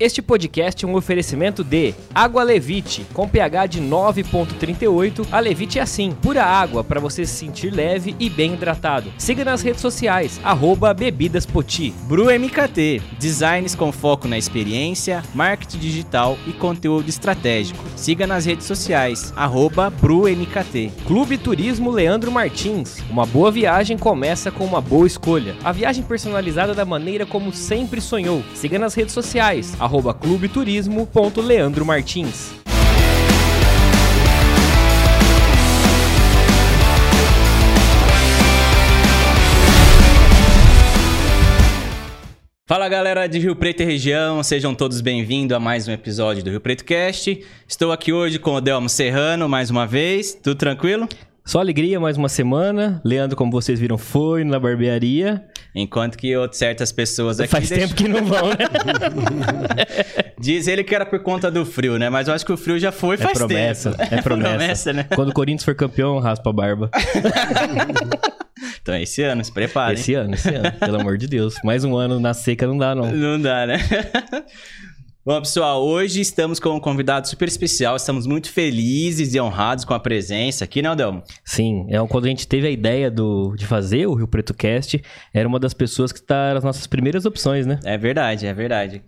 Este podcast é um oferecimento de Água Levite, com pH de 9.38. A Levite é assim, pura água para você se sentir leve e bem hidratado. Siga nas redes sociais, arroba Bebidas Poti. Bru MKT, designs com foco na experiência, marketing digital e conteúdo estratégico. Siga nas redes sociais, arroba Bru MKT. Clube Turismo Leandro Martins. Uma boa viagem começa com uma boa escolha. A viagem personalizada da maneira como sempre sonhou. Siga nas redes sociais, arroba clubeturismo.leandromartins. Fala galera de Rio Preto e região, sejam todos bem-vindos a mais um episódio do Rio Preto Cast. Estou aqui hoje com o Delmo Serrano mais uma vez, tudo tranquilo? Só alegria, mais uma semana. Leandro, como vocês viram, foi na barbearia. Enquanto que outras certas pessoas aqui. Faz deixam- tempo que não vão, né? Diz ele que era por conta do frio, né? Mas eu acho que o frio já foi É faz promessa, tempo. é promessa. né? Quando o Corinthians for campeão, raspa a barba. Então esse ano, se prepara. Esse ano, esse ano, pelo amor de Deus. Mais um ano na seca não dá, não. Não dá, né? Bom, pessoal, hoje estamos com um convidado super especial. Estamos muito felizes e honrados com a presença aqui, né, Delmo? Sim, é quando a gente teve a ideia do, de fazer o Rio Preto Cast, era uma das pessoas que está nas nossas primeiras opções, né? É verdade, é verdade.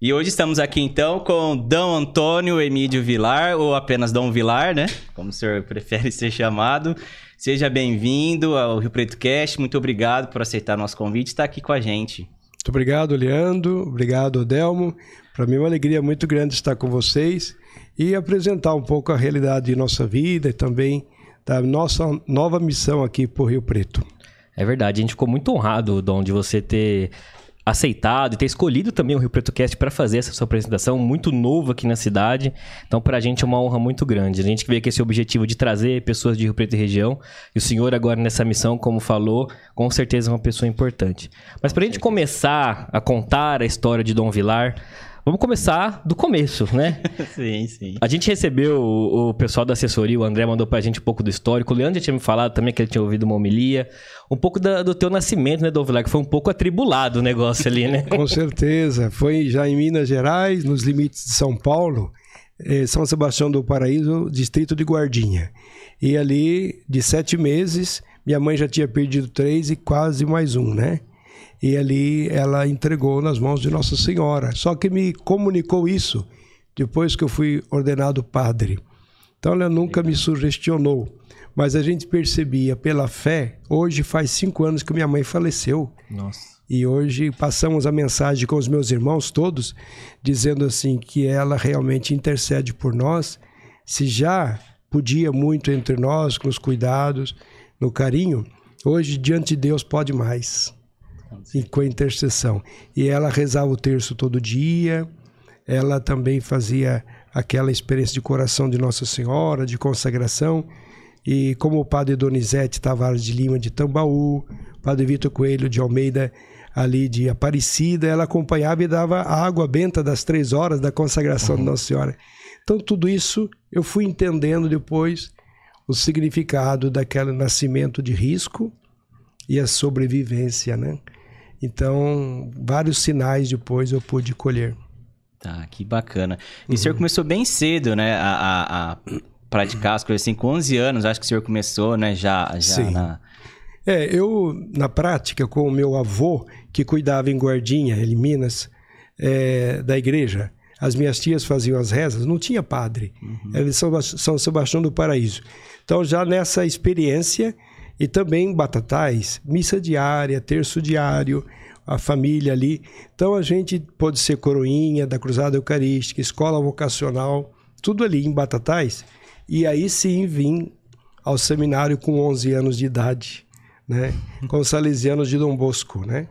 E hoje estamos aqui então com Dom Antônio Emílio Vilar, ou apenas Dom Vilar, né? Como o senhor prefere ser chamado. Seja bem-vindo ao Rio Preto Cast. Muito obrigado por aceitar nosso convite e estar aqui com a gente. Muito obrigado, Leandro. Obrigado, Delmo. Para mim é uma alegria muito grande estar com vocês e apresentar um pouco a realidade de nossa vida e também da nossa nova missão aqui por Rio Preto. É verdade, a gente ficou muito honrado, Dom, de você ter aceitado e ter escolhido também o Rio Preto Cast para fazer essa sua apresentação, muito novo aqui na cidade. Então, pra gente é uma honra muito grande. A gente que veio com esse objetivo de trazer pessoas de Rio Preto e região, e o senhor agora nessa missão, como falou, com certeza é uma pessoa importante. Mas pra gente começar a contar a história de Dom Vilar, vamos começar do começo, né? sim, sim. A gente recebeu o, o pessoal da assessoria, o André mandou pra gente um pouco do histórico. O Leandro já tinha me falado também que ele tinha ouvido uma homilia. Um pouco da- do teu nascimento, né, Dovilar? Que foi um pouco atribulado o negócio ali, né? Com certeza. Foi já em Minas Gerais, nos limites de São Paulo, eh, São Sebastião do Paraíso, distrito de Guardinha. E ali, de sete meses, minha mãe já tinha perdido três e quase mais um, né? E ali ela entregou nas mãos de Nossa Senhora. Só que me comunicou isso depois que eu fui ordenado padre. Então ela nunca me sugestionou. Mas a gente percebia pela fé. Hoje faz cinco anos que minha mãe faleceu. Nossa. E hoje passamos a mensagem com os meus irmãos todos, dizendo assim que ela realmente intercede por nós. Se já podia muito entre nós, com os cuidados, no carinho, hoje diante de Deus pode mais. E com a intercessão. E ela rezava o terço todo dia, ela também fazia aquela experiência de coração de Nossa Senhora, de consagração. E como o padre Donizete Tavares de Lima de Tambaú, padre Vitor Coelho de Almeida ali de Aparecida, ela acompanhava e dava a água benta das três horas da consagração de Nossa Senhora. Então tudo isso eu fui entendendo depois o significado daquele nascimento de risco e a sobrevivência, né? Então, vários sinais depois eu pude colher. Tá, que bacana. E o senhor começou bem cedo, né, a, a- a praticar as coisas assim, com 11 anos, acho que o senhor começou, né, já, já Sim. na... É, eu, na prática, com o meu avô, que cuidava em Guardinha, em Minas, é, da igreja, as minhas tias faziam as rezas, não tinha padre. Era de São, São Sebastião do Paraíso. Então, já nessa experiência, e também Batatais, missa diária, terço diário, a família ali. Então, a gente pôde ser coroinha da Cruzada Eucarística, escola vocacional, tudo ali em Batatais. E aí sim vim ao seminário com 11 anos de idade, né? Com os salesianos de Dom Bosco, né?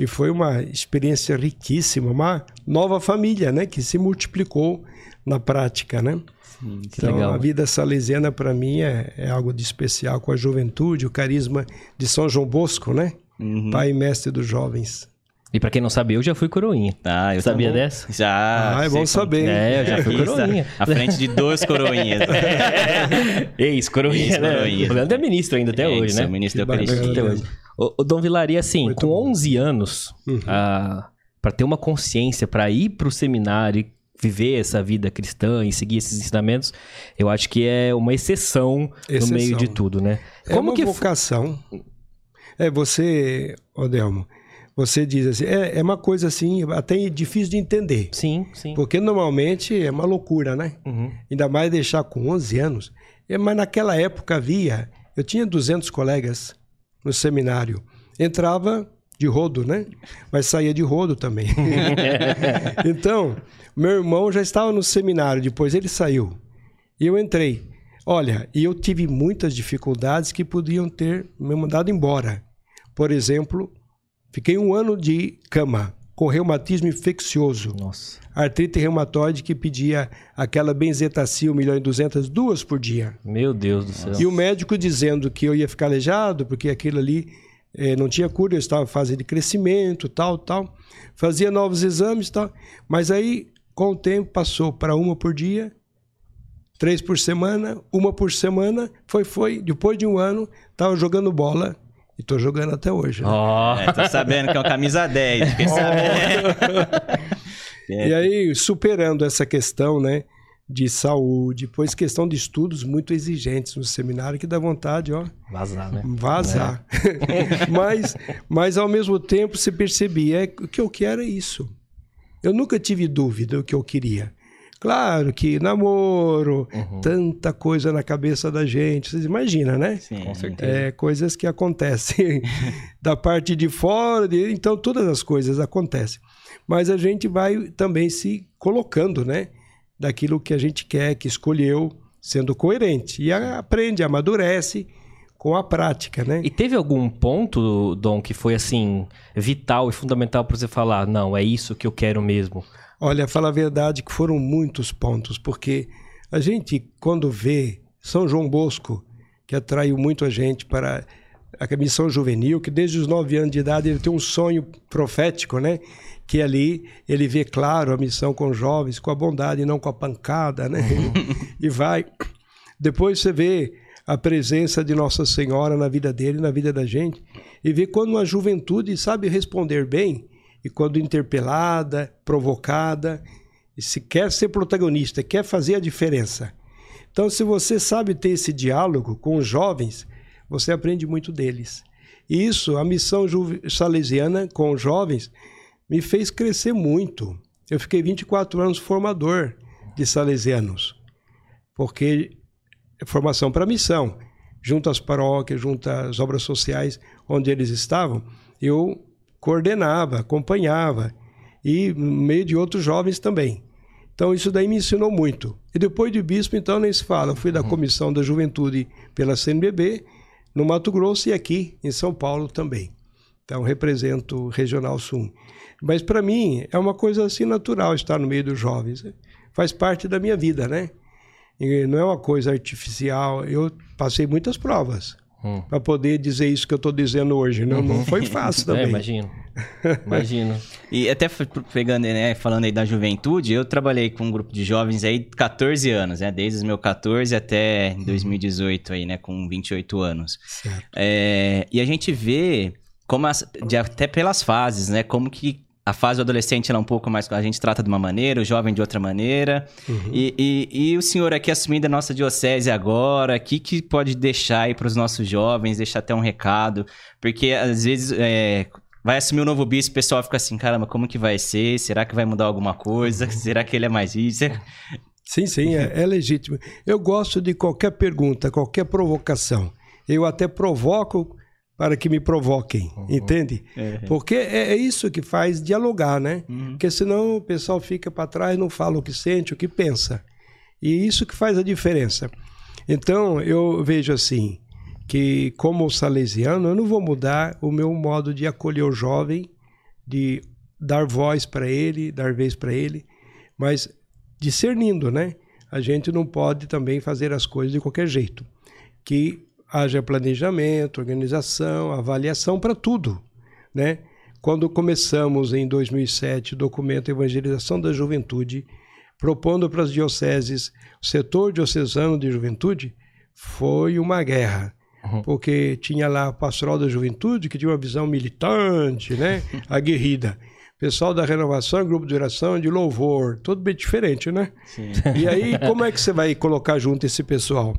E foi uma experiência riquíssima, uma nova família, né? Que se multiplicou na prática, né? Que então, legal. a vida salesiana para mim é, é algo de especial com a juventude, o carisma de São João Bosco, né? Uhum. Pai e mestre dos jovens. E pra quem não sabe, eu já fui coroinha. Ah, eu Sabia também. dessa? Já. Ah, é bom como- saber. É, eu já fui coroinha. À frente de dois coroinhas. Ex-coroinha, né? Ex-coroinha. O Leandro é ministro ainda até É, hoje, né? ministro da Que bacana. Eucaristia. Até hoje. O, o Dom Vilaria, assim, Muito com bom. 11 anos, Uhum. ah, para ter uma consciência, para ir para o seminário e viver essa vida cristã e seguir esses ensinamentos, eu acho que é uma exceção, exceção. no meio de tudo, né? É Como uma que vocação. É você, Odelmo, você diz assim, é, é uma coisa assim, até difícil de entender. Sim, sim. Porque normalmente é uma loucura, né? Uhum. Ainda mais deixar com 11 anos. É, mas naquela época havia, eu tinha 200 colegas no seminário. Entrava de rodo, né? Mas saía de rodo também. então, meu irmão já estava no seminário, depois ele saiu. E eu entrei. Olha, e eu tive muitas dificuldades que podiam ter me mandado embora. Por exemplo, fiquei um ano de cama com reumatismo infeccioso. Nossa. Artrite reumatoide que pedia aquela benzetacil 1 milhão e 200, duas por dia. Meu Deus do céu. E o médico dizendo que eu ia ficar aleijado, porque aquilo ali eh, não tinha cura, eu estava em fase de crescimento, tal, tal. Fazia novos exames, tal. Mas aí, com o tempo, passou para uma por dia, três por semana, uma por semana, foi, foi. Depois de um ano, estava jogando bola e tô jogando até hoje. Né? Oh. É, tô sabendo que é um camisa 10. Fiquei sabendo. e aí, superando essa questão, né? De saúde, pois questão de estudos muito exigentes no seminário que dá vontade, ó. Vazar, né? Vazar. É. mas, mas ao mesmo tempo se percebia, é, o que eu quero é isso. Eu nunca tive dúvida do que eu queria. Claro que namoro, uhum. tanta coisa na cabeça da gente. Vocês imaginam, né? Sim, com certeza. É, coisas que acontecem da parte de fora, de, então todas as coisas acontecem. Mas a gente vai também se colocando, né? Daquilo que a gente quer, que escolheu, sendo coerente. E aprende, amadurece com a prática, né? E teve algum ponto, Dom, que foi assim vital e fundamental para você falar, não, é isso que eu quero mesmo? Olha, fala a verdade que foram muitos pontos, porque a gente, quando vê São João Bosco, que atraiu muito a gente para a missão juvenil, que desde os nove anos de idade ele tem um sonho profético, né? Que ali ele vê claro a missão com jovens, com a bondade, e não com a pancada, né? e vai. Depois você vê a presença de Nossa Senhora na vida dele, na vida da gente, e vê quando uma juventude sabe responder bem, e quando interpelada, provocada, se quer ser protagonista, quer fazer a diferença. Então, se você sabe ter esse diálogo com os jovens, você aprende muito deles. E isso, a missão salesiana com os jovens, me fez crescer muito. Eu fiquei 24 anos formador de salesianos, porque é formação para missão, junto às paróquias, junto às obras sociais onde eles estavam, eu coordenava, acompanhava e no meio de outros jovens também. Então isso daí me ensinou muito. E depois de bispo, então nem se fala. Eu fui da uhum. comissão da juventude pela CNBB no Mato Grosso e aqui em São Paulo também. Então represento o Regional Sul. Mas para mim é uma coisa assim natural estar no meio dos jovens. Faz parte da minha vida, né? E não é uma coisa artificial. Eu passei muitas provas hum. para poder dizer isso que eu estou dizendo hoje. Não, não foi fácil é, também. É, imagino. Imagino. e até pegando, né, falando aí da juventude, eu trabalhei com um grupo de jovens aí 14 anos, né? Desde os meus 14 até 2018 aí, né? Com 28 anos. Certo. É, e a gente vê como as, de, até pelas fases, né? Como que a fase do adolescente é um pouco mais. A gente trata de uma maneira, o jovem de outra maneira. Uhum. E, e, e, o senhor aqui assumindo a nossa diocese agora, o que, que pode deixar aí para os nossos jovens, deixar até um recado? Porque às vezes. É, vai assumir o um novo bispo, o pessoal fica assim, caramba, como que vai ser? Será que vai mudar alguma coisa? Uhum. Será que ele é mais isso? Sim, sim, é, é legítimo. Eu gosto de qualquer pergunta, qualquer provocação. Eu até provoco para que me provoquem, uhum. entende? É. Porque é, é, isso que faz dialogar, né? Uhum. Porque senão o pessoal fica para trás, não fala o que sente, o que pensa. E isso que faz a diferença. Então, eu vejo assim, que como salesiano, eu não vou mudar o meu modo de acolher o jovem, de dar voz para ele, dar vez para ele, mas discernindo, né? A gente não pode também fazer as coisas de qualquer jeito. Que haja planejamento, organização, avaliação para tudo, né? Quando começamos em 2007 o documento Evangelização da Juventude, propondo para as dioceses o setor diocesano de juventude, foi uma guerra. Uhum. Porque tinha lá a pastoral da juventude, que tinha uma visão militante, né? aguerrida. Pessoal da renovação, grupo de oração, de louvor, tudo bem diferente, né? Sim. E aí, como é que você vai colocar junto esse pessoal?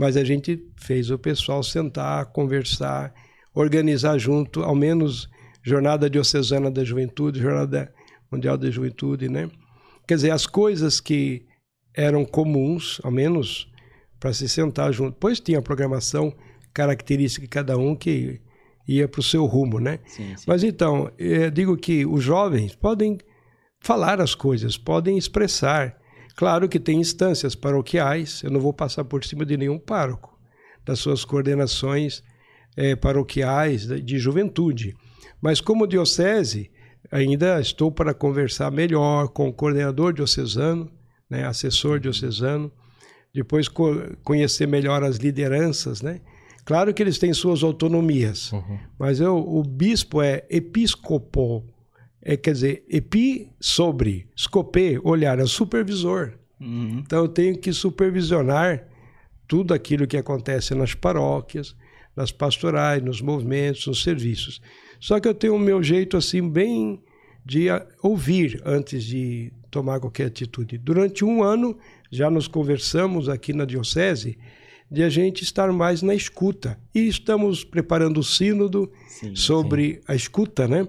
Mas a gente fez o pessoal sentar, conversar, organizar junto, ao menos Jornada Diocesana da Juventude, Jornada Mundial da Juventude, né? Quer dizer, as coisas que eram comuns, ao menos para se sentar junto. Pois tinha a programação característica de cada um que ia para o seu rumo, né? Sim, sim. Mas então, eu digo que os jovens podem falar as coisas, podem expressar. Claro que tem instâncias paroquiais, eu não vou passar por cima de nenhum pároco, das suas coordenações eh, paroquiais de juventude. Mas como diocese, ainda estou para conversar melhor com o coordenador diocesano, né, assessor diocesano, depois co conhecer melhor as lideranças, né? Claro que eles têm suas autonomias, Uhum. mas eu, o bispo é episcopo, é, quer dizer, epi sobre, scopê, olhar, é o supervisor. Uhum. Então eu tenho que supervisionar tudo aquilo que acontece nas paróquias, nas pastorais, nos movimentos, nos serviços. Só que eu tenho o meu jeito assim bem de ouvir antes de tomar qualquer atitude. Durante um ano já nos conversamos aqui na diocese de a gente estar mais na escuta e estamos preparando o sínodo Sim, sobre a escuta, né?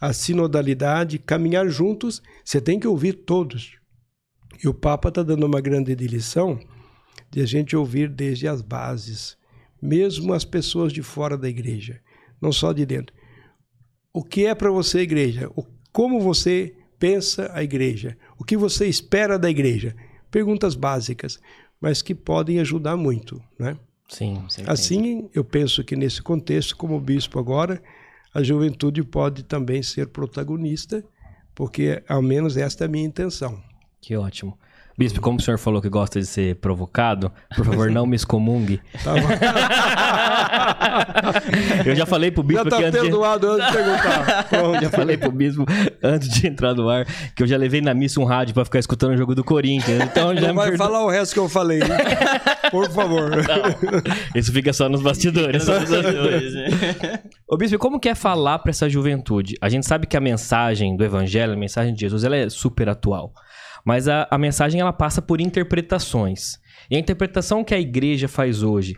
A sinodalidade, caminhar juntos. Você tem que ouvir todos. E o Papa está dando uma grande lição de a gente ouvir desde as bases, mesmo as pessoas de fora da igreja, não só de dentro. O que é para você a igreja? O, como você pensa a igreja? O que você espera da igreja? Perguntas básicas, mas que podem ajudar muito, né? Sim. Certeza. Assim, eu penso que nesse contexto, como bispo agora, a juventude pode também ser protagonista, porque ao menos esta é a minha intenção. Que ótimo. Bispo, como o senhor falou que gosta de ser provocado, por favor, não me excomungue. Tá bom? Eu já falei pro bispo Já tá que antes de... perdoado antes de perguntar. Eu já falei pro bispo antes de entrar no ar que eu já levei na missa um rádio pra ficar escutando o jogo do Corinthians. Então já Não me vai perdoa. falar o resto que eu falei. hein? Por favor. Isso fica só nos bastidores. né? Ô bispo, como que é falar pra essa juventude? A gente sabe que a mensagem do evangelho, a mensagem de Jesus, ela é super atual. Mas a, a mensagem ela passa por interpretações. E a interpretação que a igreja faz hoje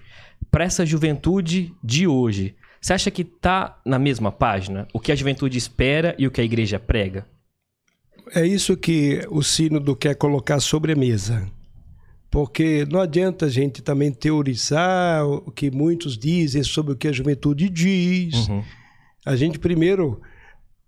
pra essa juventude de hoje, você acha que tá na mesma página? O que a juventude espera e o que a igreja prega? É isso que o sínodo quer colocar sobre a mesa. Porque não adianta a gente também teorizar o que muitos dizem sobre o que a juventude diz. Uhum. A gente primeiro,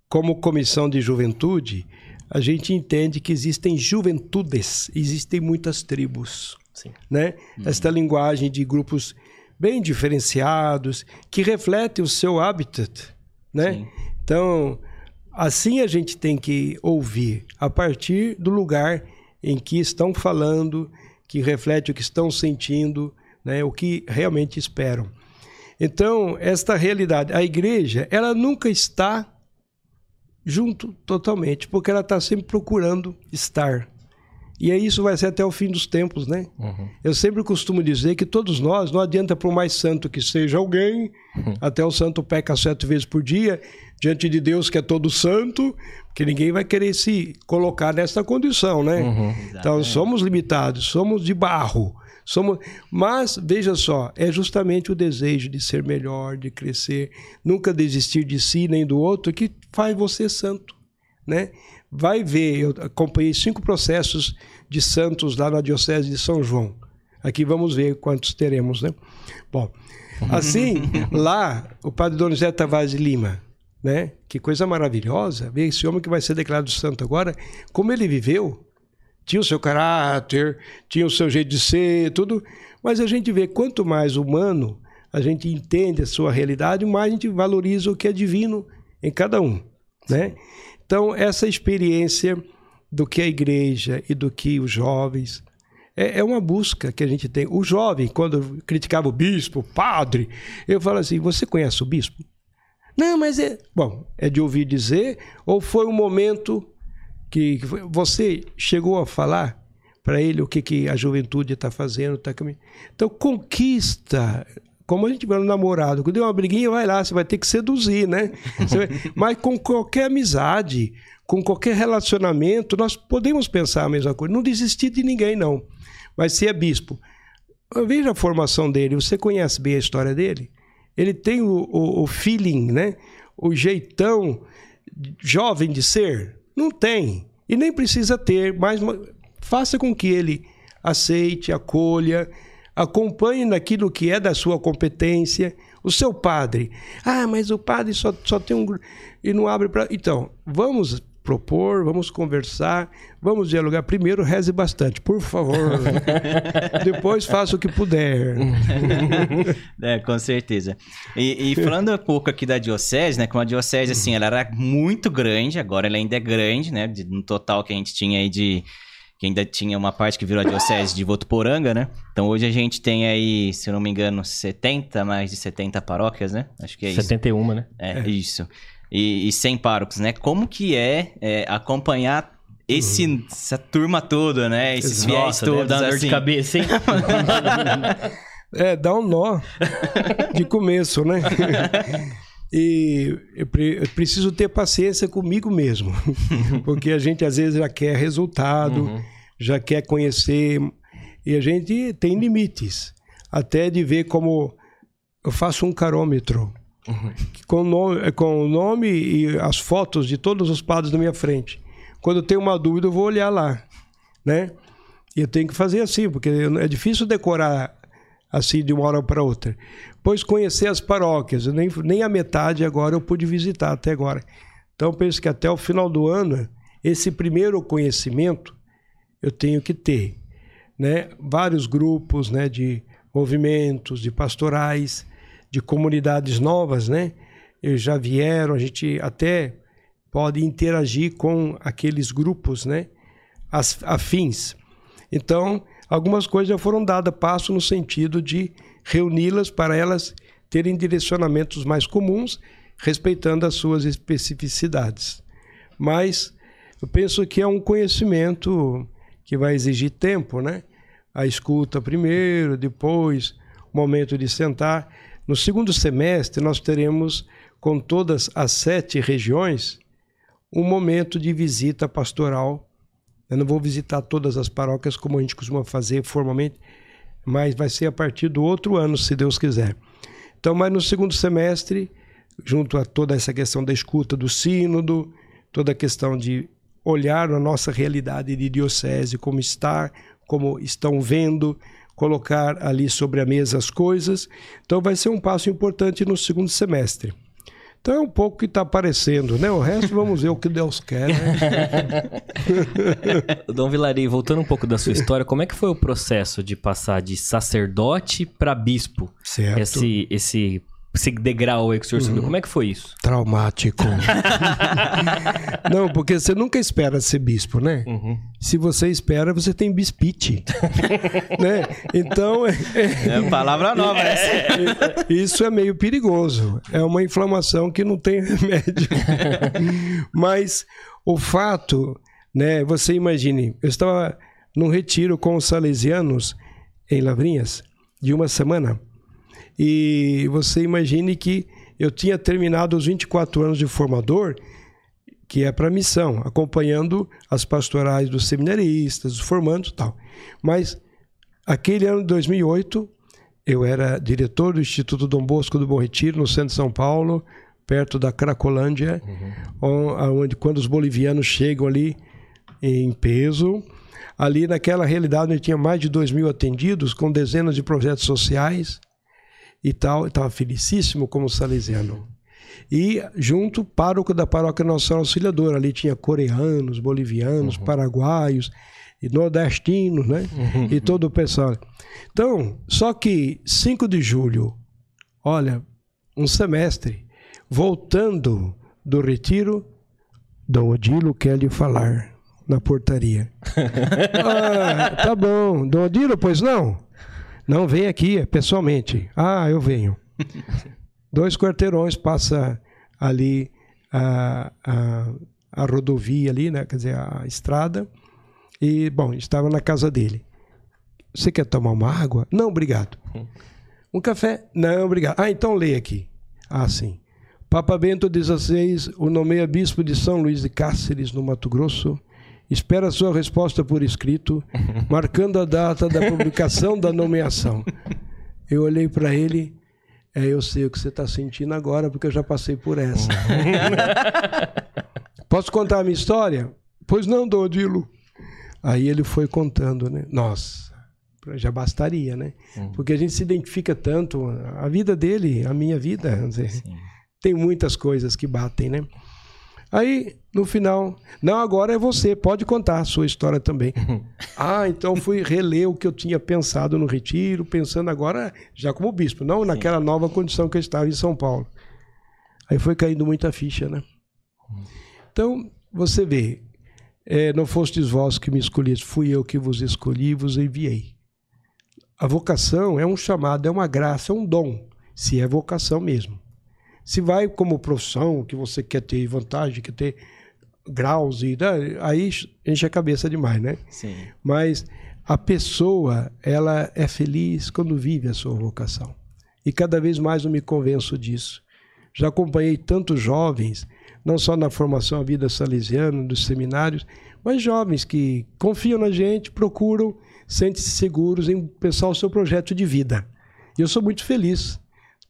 como comissão de juventude, a gente entende que existem juventudes, existem muitas tribos, Sim. né? Esta linguagem de grupos bem diferenciados que refletem o seu habitat, né? Sim. Então, assim a gente tem que ouvir a partir do lugar em que estão falando, que reflete o que estão sentindo, né? O que realmente esperam. Então, esta realidade, a igreja, ela nunca está junto totalmente, porque ela está sempre procurando estar. E aí isso vai ser até o fim dos tempos, né? Uhum. Eu sempre costumo dizer que todos nós, não adianta por mais santo que seja alguém, até o santo peca sete vezes por dia, diante de Deus que é todo santo, que ninguém vai querer se colocar nessa condição, né? Então somos limitados, somos de barro, somos. Mas veja só, é justamente o desejo de ser melhor, de crescer, nunca desistir de si nem do outro que faz você santo, né? Vai ver, eu acompanhei cinco processos de santos lá na diocese de São João. Aqui vamos ver quantos teremos, né? Bom, assim, lá o padre Donizete Tavares de Lima, né? Que coisa maravilhosa, ver esse homem que vai ser declarado santo agora, como ele viveu, tinha o seu caráter, tinha o seu jeito de ser, tudo, mas a gente vê quanto mais humano a gente entende a sua realidade, mais a gente valoriza o que é divino em cada um, né? Então, essa experiência do que a igreja e do que os jovens é, é uma busca que a gente tem. O jovem, quando criticava o bispo, o padre, eu falo assim: você conhece o bispo? Não, mas é. Bom, é de ouvir dizer, ou foi um momento que, que foi- você chegou a falar para ele o que, que a juventude está fazendo? Tá caminhando? Então, conquista como a gente vai no namorado, quando deu uma briguinha, vai lá, você vai ter que seduzir, né? Vai... Mas com qualquer amizade, com qualquer relacionamento, nós podemos pensar a mesma coisa. Não desistir de ninguém, não. Mas se é bispo, veja a formação dele, você conhece bem a história dele? Ele tem o, o, o feeling, né? O jeitão jovem de ser? Não tem. E nem precisa ter, mas faça com que ele aceite, acolha, acompanhe naquilo que é da sua competência. O seu padre, ah, mas o padre só, só tem um e não abre para. Então, vamos propor, vamos conversar, vamos dialogar. Primeiro, reze bastante, por favor. Depois, faça o que puder. é, com certeza. E, e, falando um pouco aqui da diocese, né? Como a diocese, assim, ela era muito grande, agora ela ainda é grande, né? No total que a gente tinha aí de que ainda tinha uma parte que virou a diocese de Votuporanga, né? Então hoje a gente tem aí, se eu não me engano, 70, mais de 70 paróquias, né? Acho que é 71, isso. né? É, é. isso. E, e 100 párocos, né? Como que é, é acompanhar esse, uhum. essa turma toda, né? Esses Nossa, fiéis todos, dá dor assim. de cabeça, hein? é, dá um nó de começo, né? E eu, preciso ter paciência comigo mesmo, porque a gente às vezes já quer resultado, uhum. já quer conhecer, e a gente tem limites. Até de ver como eu faço um carômetro uhum. com, nome, com o nome e as fotos de todos os padres na minha frente. Quando eu tenho uma dúvida, eu vou olhar lá, né? E eu tenho que fazer assim, porque é difícil decorar assim de uma hora para outra. Pois conhecer as paróquias, nem, nem a metade agora eu pude visitar até agora. Então penso que até o final do ano, esse primeiro conhecimento eu tenho que ter. Né? Vários grupos né, de movimentos, de pastorais, de comunidades novas, né? Já vieram, a gente até pode interagir com aqueles grupos, né? As, afins. Então, algumas coisas já foram dadas passo no sentido de reuni-las para elas terem direcionamentos mais comuns, respeitando as suas especificidades. Mas eu penso que é um conhecimento que vai exigir tempo, né? A escuta primeiro, depois o momento de sentar. No segundo semestre, nós teremos, com todas as sete regiões, um momento de visita pastoral eu não vou visitar todas as paróquias como a gente costuma fazer formalmente, mas vai ser a partir do outro ano, se Deus quiser. Então, mas no segundo semestre, junto a toda essa questão da escuta do sínodo, toda a questão de olhar a nossa realidade de diocese, como está, como estão vendo, colocar ali sobre a mesa as coisas. Então vai ser um passo importante no segundo semestre. Então é um pouco que está aparecendo, né? O resto vamos ver o que Deus quer, né? Dom Vilari, voltando um pouco da sua história, como é que foi o processo de passar de sacerdote para bispo? Certo. Esse, esse esse degrau aí que o senhor subiu. Uhum. Como é que foi isso? Traumático. Não, porque você nunca espera ser bispo, né? Uhum. Se você espera, você tem bispite. né? Então. É, é palavra nova essa. É, isso é meio perigoso. É uma inflamação que não tem remédio. Mas o fato, né? Você imagine, eu estava num retiro com os salesianos em Lavrinhas de uma semana. E você imagine que eu tinha terminado os 24 anos de formador, que é para missão, acompanhando as pastorais dos seminaristas, dos formandos e tal. Mas aquele ano de 2008, eu era diretor do Instituto Dom Bosco do Bom Retiro, no centro de São Paulo, perto da Cracolândia, uhum. onde quando os bolivianos chegam ali em peso, ali naquela realidade onde tinha mais de 2 mil atendidos, com dezenas de projetos sociais, e tal, estava felicíssimo como salesiano. E junto, pároco da paróquia Nossa Senhora Auxiliadora, ali tinha coreanos, bolivianos, uhum. paraguaios, e nordestinos, né? Uhum. E todo o pessoal. Então, só que 5 de julho, olha, um semestre, voltando do retiro, Dom Odilo quer lhe falar na portaria. ah, tá bom. Dom Odilo, pois não? Não, vem aqui pessoalmente. Ah, eu venho. Dois quarteirões passa ali a, a, a rodovia ali, né? Quer dizer, a estrada. E, bom, estava na casa dele. Você quer tomar uma água? Não, obrigado. Um café? Não, obrigado. Ah, então leia aqui. Ah, sim. Papa Bento XVI o nomeia bispo de São Luís de Cáceres, no Mato Grosso. Espera sua resposta por escrito, marcando a data da publicação da nomeação. Eu olhei para ele, é, eu sei o que você está sentindo agora, porque eu já passei por essa. Posso contar a minha história? Pois não, Dodilo. Aí ele foi contando, né? Nossa, já bastaria, né? Uhum. Porque a gente se identifica tanto, a vida dele, a minha vida, dizer, tem muitas coisas que batem, né? Aí, no final, não, agora é você, pode contar a sua história também. ah, então fui reler o que eu tinha pensado no retiro, pensando agora já como bispo, não naquela nova condição que eu estava em São Paulo. Aí foi caindo muita ficha, né? Então, você vê, é, não fostes vós que me escolheste, fui eu que vos escolhi e vos enviei. A vocação é um chamado, é uma graça, é um dom, se é vocação mesmo. Se vai como profissão, que você quer ter vantagem, quer ter graus, e, né, aí enche a cabeça demais, né? Sim. Mas a pessoa, ela é feliz quando vive a sua vocação. E cada vez mais eu me convenço disso. Já acompanhei tantos jovens não só na formação à vida salesiana, dos seminários, mas jovens que confiam na gente, procuram, sentem-se seguros em pensar o seu projeto de vida. E eu sou muito feliz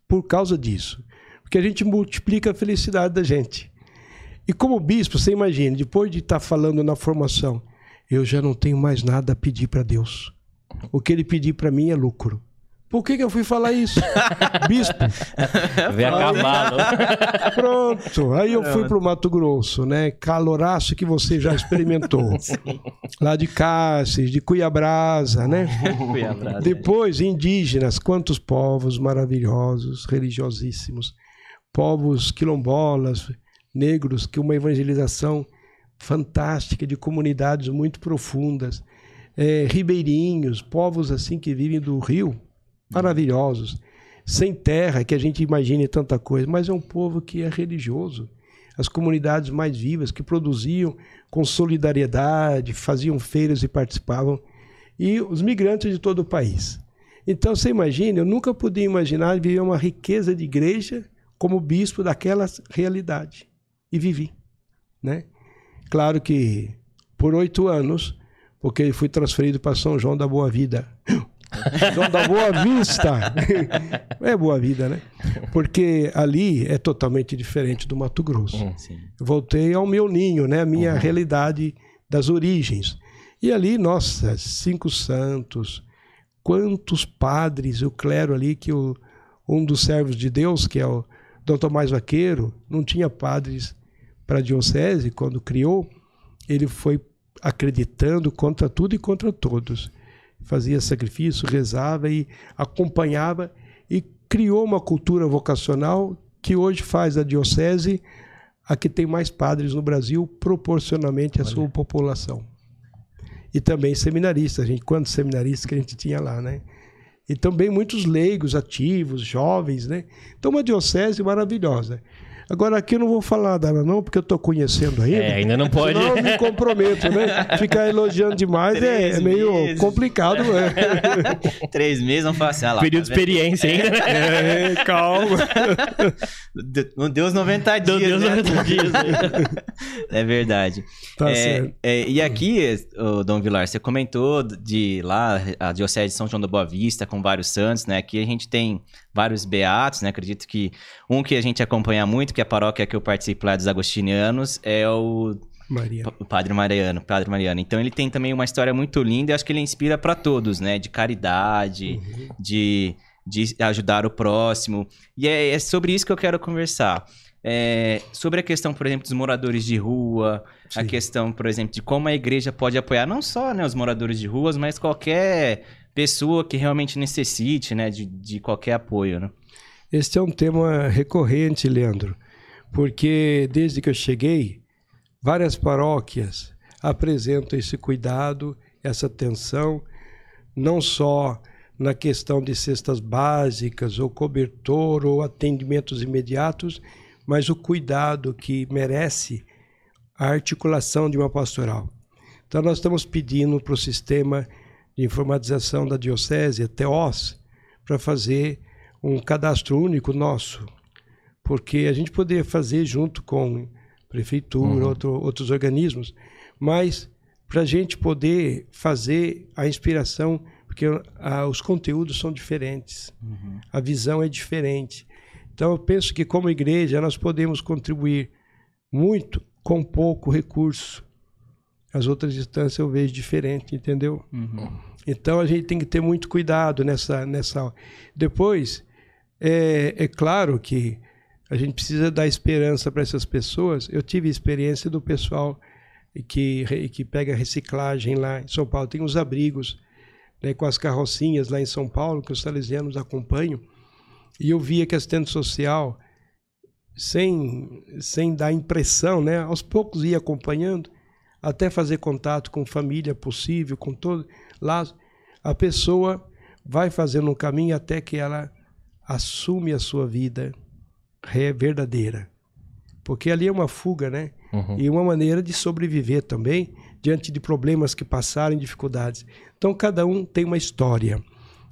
por causa disso, porque a gente multiplica a felicidade da gente. E como bispo, você imagina, depois de estar falando na formação, eu já não tenho mais nada a pedir para Deus. O que ele pedir para mim é lucro. Por que, que eu fui falar isso? Bispo. Vem a cavalo. Pronto. Aí eu fui pro Mato Grosso, né? Caloraço que você já experimentou. Lá de Cáceres, de Cuiabrasa, né? Cuiabrasa. Depois, indígenas, quantos povos maravilhosos, religiosíssimos. Povos quilombolas, negros, que uma evangelização fantástica de comunidades muito profundas. É, ribeirinhos, povos assim que vivem do rio, maravilhosos, sem terra, que a gente imagine tanta coisa, mas é um povo que é religioso. As comunidades mais vivas que produziam com solidariedade, faziam feiras e participavam, e os migrantes de todo o país. Então você imagina, eu nunca podia imaginar viver uma riqueza de igreja como bispo daquela realidade. E vivi. Né? Claro que por oito anos, porque fui transferido para São João da Boa Vida, João da Boa Vista. é Boa Vida, né? Porque ali é totalmente diferente do Mato Grosso. Hum, Voltei ao meu ninho, né? A minha uhum. realidade das origens. E ali, nossa, cinco santos, quantos padres, o clero ali, que o, um dos servos de Deus, que é o Dom Tomás Vaqueiro, não tinha padres para a diocese quando criou, ele foi acreditando contra tudo e contra todos fazia sacrifício, rezava e acompanhava e criou uma cultura vocacional que hoje faz a diocese a que tem mais padres no Brasil proporcionalmente à Olha. sua população. E também seminaristas, gente, quantos seminaristas que a gente tinha lá, né? E também muitos leigos, ativos, jovens, né? Então uma diocese maravilhosa. Agora aqui eu não vou falar dela não, porque eu estou conhecendo ainda. É, ainda não pode. Senão eu me comprometo, né? Ficar elogiando demais é, é, meio meses. complicado. Né? Três meses, vamos falar assim, ah lá, Período tá de experiência ainda. É, calma. Não deu os 90 dias. Não deu os 90 né? dias. é verdade. Tá é, certo. É, e aqui, Dom Vilar, você comentou de lá, a Diocese de São João da Boa Vista, com vários santos, né? Aqui a gente tem vários beatos, né? Acredito que um que a gente acompanha muito, que a paróquia que eu participo lá dos agostinianos, é o Maria. O Padre Mariano, Padre Mariano. Então ele tem também uma história muito linda e acho que ele inspira para todos, né? De caridade, uhum. de, de ajudar o próximo. E é, é, sobre isso que eu quero conversar. É, sobre a questão, por exemplo, dos moradores de rua, Sim. a questão, por exemplo, de como a igreja pode apoiar não só né, os moradores de ruas, mas qualquer pessoa que realmente necessite né, de, de qualquer apoio. Né? Este é um tema recorrente, Leandro, porque desde que eu cheguei, várias paróquias apresentam esse cuidado, essa atenção, não só na questão de cestas básicas, ou cobertor, ou atendimentos imediatos, mas o cuidado que merece a articulação de uma pastoral. Então, nós estamos pedindo para o sistema de informatização da Diocese, TEOS, para fazer um cadastro único nosso, porque a gente poderia fazer junto com prefeitura, uhum. outro, outros organismos, mas para a gente poder fazer a inspiração, porque a, os conteúdos são diferentes, uhum. a visão é diferente. Então eu penso que como igreja nós podemos contribuir muito com pouco recurso. As outras instâncias eu vejo diferente, entendeu? Uhum. Então a gente tem que ter muito cuidado nessa nessa. Depois é, é claro que a gente precisa dar esperança para essas pessoas. Eu tive experiência do pessoal que, que pega reciclagem lá em São Paulo. Tem os abrigos né, com as carrocinhas lá em São Paulo, que os salesianos acompanham. E eu via que assistente social, sem, sem dar impressão, né, aos poucos ia acompanhando, até fazer contato com família possível, com todo. Lá a pessoa vai fazendo um caminho até que ela assume a sua vida verdadeira. Porque ali é uma fuga, né? Uhum. E uma maneira de sobreviver também diante de problemas que passaram, dificuldades. Então, cada um tem uma história.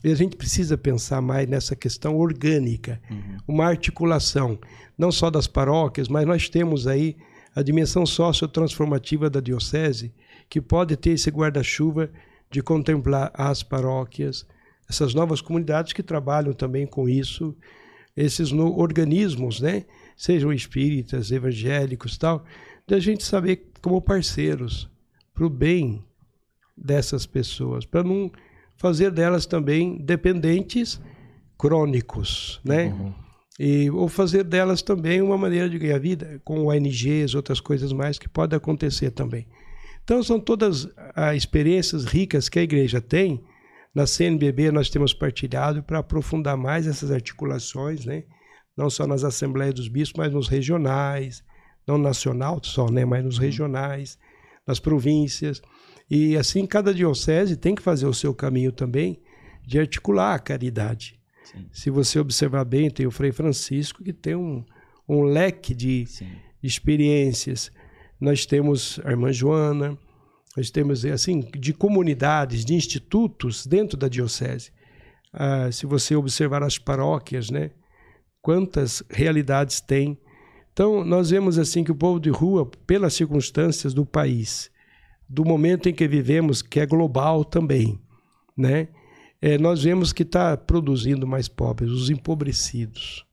E a gente precisa pensar mais nessa questão orgânica, uhum. uma articulação, não só das paróquias, mas nós temos aí a dimensão sociotransformativa da diocese, que pode ter esse guarda-chuva de contemplar as paróquias, essas novas comunidades que trabalham também com isso, esses no, organismos, né? sejam espíritas, evangélicos tal, da gente saber como parceiros para o bem dessas pessoas, para não fazer delas também dependentes crônicos, né? Uhum. E, ou fazer delas também uma maneira de ganhar vida, com ONGs, outras coisas mais que pode acontecer também. Então são todas as experiências ricas que a igreja tem na CNBB nós temos partilhado para aprofundar mais essas articulações, né? não só nas assembleias dos bispos, mas nos regionais, não nacional só, né? mas nos regionais, nas províncias. E assim, cada diocese tem que fazer o seu caminho também de articular a caridade. Sim. Se você observar bem, tem o Frei Francisco, que tem um, um leque de, de experiências. Nós temos a irmã Joana, nós temos, assim, de comunidades, de institutos dentro da diocese. Ah, se você observar as paróquias, né? Quantas realidades tem. Então, nós vemos assim que o povo de rua, pelas circunstâncias do país, do momento em que vivemos, que é global também, né? É, nós vemos que está produzindo mais pobres, os empobrecidos.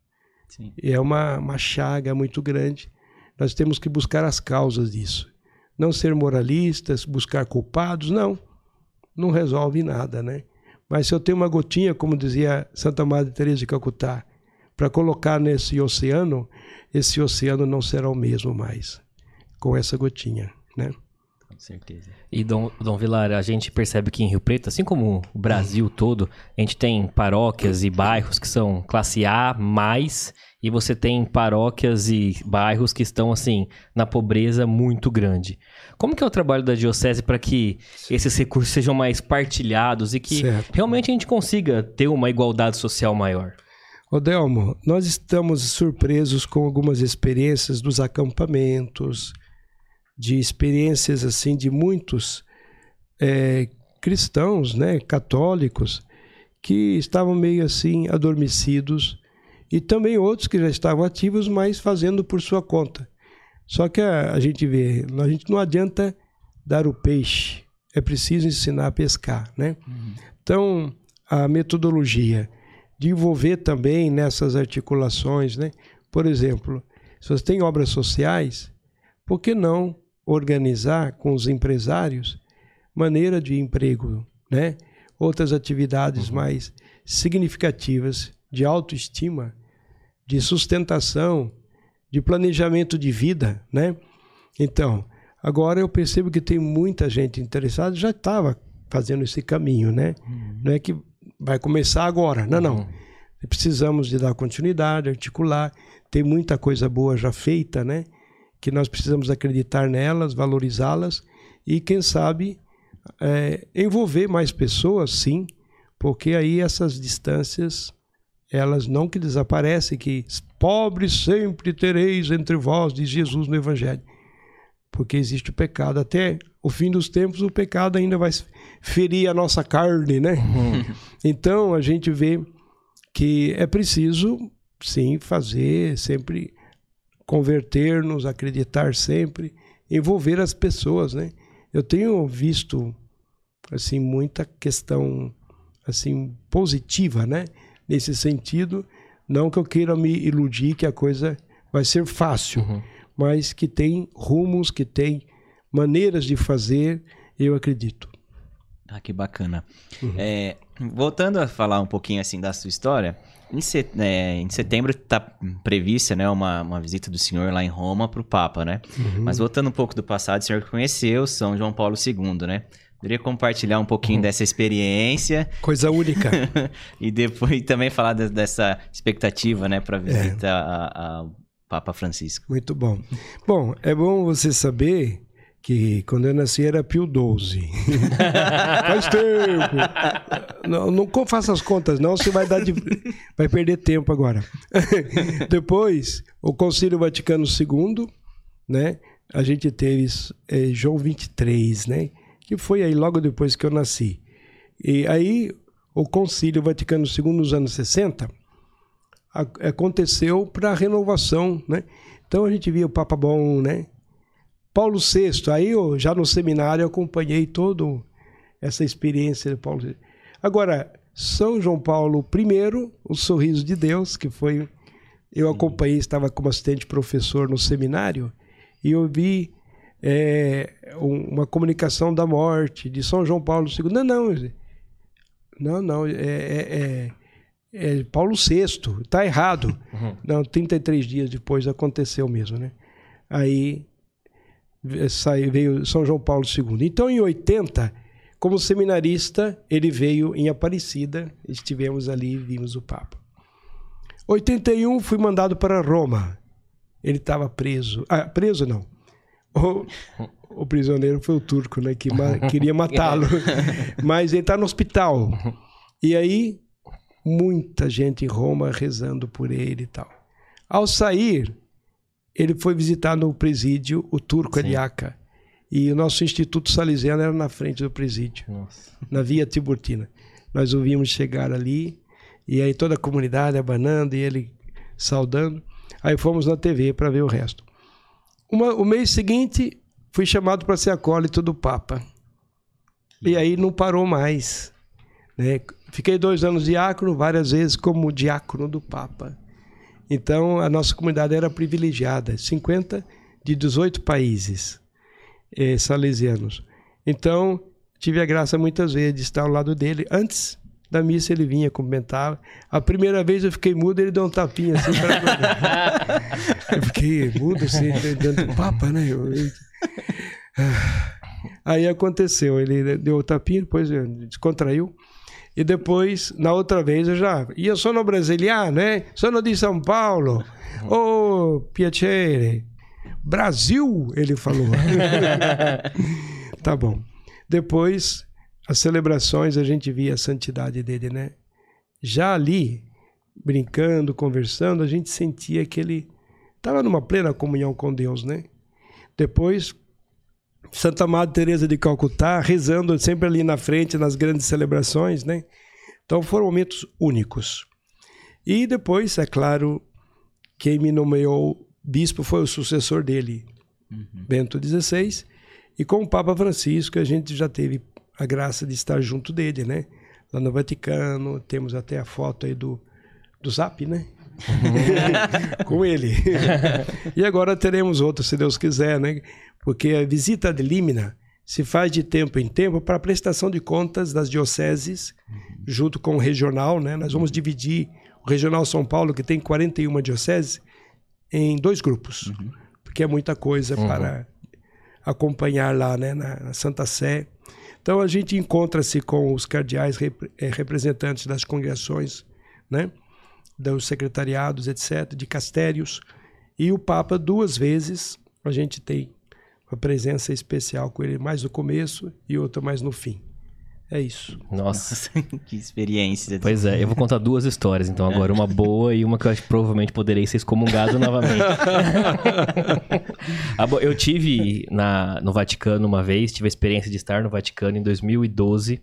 Sim. É uma, uma chaga muito grande. Nós temos que buscar as causas disso não ser moralistas, buscar culpados, não. Não resolve nada, né? Mas se eu tenho uma gotinha, como dizia Santa Madre Teresa de Calcutá, para colocar nesse oceano, esse oceano não será o mesmo mais com essa gotinha, né? Com certeza. E Dom, Dom Vilar, a gente percebe que em Rio Preto, assim como o Brasil todo, a gente tem paróquias e bairros que são classe A mais e você tem paróquias e bairros que estão assim na pobreza muito grande. Como que é o trabalho da diocese para que esses recursos sejam mais partilhados e que certo. realmente a gente consiga ter uma igualdade social maior? Odelmo, nós estamos surpresos com algumas experiências dos acampamentos, de experiências assim de muitos é, cristãos, né, católicos, que estavam meio assim adormecidos e também outros que já estavam ativos, mas fazendo por sua conta. Só que a, a gente vê, a gente não adianta dar o peixe, é preciso ensinar a pescar, né? Uhum. Então, a metodologia de envolver também nessas articulações, né? Por exemplo, se você tem obras sociais, por que não organizar com os empresários maneira de emprego, né? Outras atividades uhum. mais significativas de autoestima de sustentação, de planejamento de vida, né? Então, agora eu percebo que tem muita gente interessada, já estava fazendo esse caminho, né? Uhum. Não é que vai começar agora, não, não. Uhum. Precisamos de dar continuidade, articular, tem muita coisa boa já feita, né? Que nós precisamos acreditar nelas, valorizá-las e, quem sabe, é, envolver mais pessoas, sim, porque aí essas distâncias elas não que desaparecem, que pobres sempre tereis entre vós, diz Jesus no Evangelho. Porque existe o pecado. Até o fim dos tempos, o pecado ainda vai ferir a nossa carne, né? Uhum. Então, a gente vê que é preciso, sim, fazer sempre converter-nos, acreditar sempre, envolver as pessoas, né? Eu tenho visto assim muita questão assim positiva, né? Nesse sentido, não que eu queira me iludir que a coisa vai ser fácil, uhum. mas que tem rumos, que tem maneiras de fazer, eu acredito. Ah, que bacana. Uhum. É, voltando a falar um pouquinho assim da sua história, em, set, é, em setembro está prevista né, uma, uma visita do senhor lá em Roma para o Papa, né? Uhum. Mas voltando um pouco do passado, o senhor conheceu São João Paulo II, né? Poderia compartilhar um pouquinho uhum. dessa experiência. Coisa única. e depois também falar de, dessa expectativa, né, para visita é. ao Papa Francisco. Muito bom. Bom, é bom você saber que quando eu nasci era Pio XII. Faz tempo. Não, não faça as contas, não, você vai dar de, vai perder tempo agora. Depois, o Concílio Vaticano II, né? A gente teve é, João 23, né? Que foi aí logo depois que eu nasci. E aí o Concílio Vaticano II nos anos 60 aconteceu para a renovação, né? Então a gente via o Papa Bom, né? Paulo VI, aí eu já no seminário acompanhei toda essa experiência de Paulo VI. Agora, São João Paulo I, o Sorriso de Deus, que foi eu acompanhei, estava como assistente professor no seminário, e eu vi é, uma comunicação da morte de São João Paulo II. Não, não. Não, não. É, é, é, é Paulo VI. Está errado. Uhum. Não, 33 dias depois aconteceu mesmo, né? Aí saiu, veio São João Paulo II. Então, em 80, como seminarista, ele veio em Aparecida. Estivemos ali e vimos o Papa. 81, fui mandado para Roma. Ele estava preso. Ah, preso não o, o prisioneiro foi o turco, né? Que ma queria matá-lo. Mas ele está no hospital. E aí, muita gente em Roma rezando por ele e tal. Ao sair, ele foi visitar no presídio o turco Eliaca. E o nosso Instituto Salesiano era na frente do presídio, Nossa. na Via Tiburtina. Nós o vimos chegar ali, e aí toda a comunidade abanando e ele saudando. Aí fomos na TV para ver o resto. Uma, o mês seguinte, fui chamado para ser acólito do Papa. E aí não parou mais. Né? Fiquei dois anos diácono, várias vezes como diácono do Papa. Então, a nossa comunidade era privilegiada. 50 de 18 países eh, salesianos. Então, tive a graça muitas vezes de estar ao lado dele. Antes da missa ele vinha, cumprimentava. A primeira vez eu fiquei mudo, ele deu um tapinha assim para Eu fiquei mudo assim, dentro do papa, né? Eu... Aí aconteceu, ele deu o tapinha, depois descontraiu. E depois, na outra vez, eu já. E eu sou no brasiliano, né? Sono de São Paulo. Oh, piacere. Brasil, ele falou. tá bom. Depois as celebrações a gente via a santidade dele, né? Já ali, brincando, conversando, a gente sentia que ele estava numa plena comunhão com Deus, né? Depois, Santa Madre Teresa de Calcutá, rezando sempre ali na frente nas grandes celebrações, né? Então foram momentos únicos. E depois, é claro, quem me nomeou bispo foi o sucessor dele, uhum. Bento XVI, e com o Papa Francisco a gente já teve a graça de estar junto dele, né? Lá no Vaticano, temos até a foto aí do, do Zap, né? com ele. e agora teremos outro, se Deus quiser, né? Porque a visita de Límina se faz de tempo em tempo para prestação de contas das dioceses, uhum. junto com o regional, né? Nós vamos dividir o regional São Paulo, que tem 41 dioceses, em dois grupos, uhum. porque é muita coisa uhum. para acompanhar lá, né? Na Santa Sé. Então a gente encontra-se com os cardeais eh, representantes das congregações, né? dos secretariados, etc., de castérios, e o Papa duas vezes a gente tem uma presença especial com ele, mais no começo e outra mais no fim. É isso. Nossa, que experiência. Pois é, eu vou contar duas histórias, então agora uma boa e uma que eu acho que provavelmente poderei ser excomungado novamente. Eu tive na, no Vaticano uma vez, tive a experiência de estar no Vaticano em 2012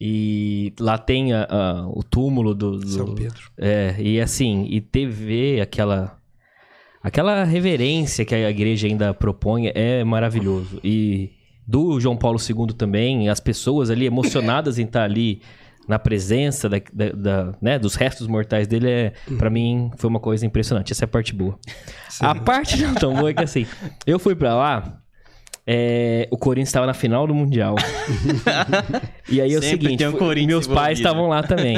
E lá tem a- a- o túmulo do, do- São Pedro. É, e assim, e TV, aquela. Aquela reverência que a igreja ainda propõe é maravilhoso. E do João Paulo II também, as pessoas ali emocionadas em estar ali na presença da, da- da- né, dos restos mortais dele, é, pra mim, foi uma coisa impressionante. Essa é a parte boa. A parte não tão boa é que assim, eu fui pra lá, é, o Corinthians estava na final do Mundial. e aí é o Sempre seguinte, um meus pais estavam lá também.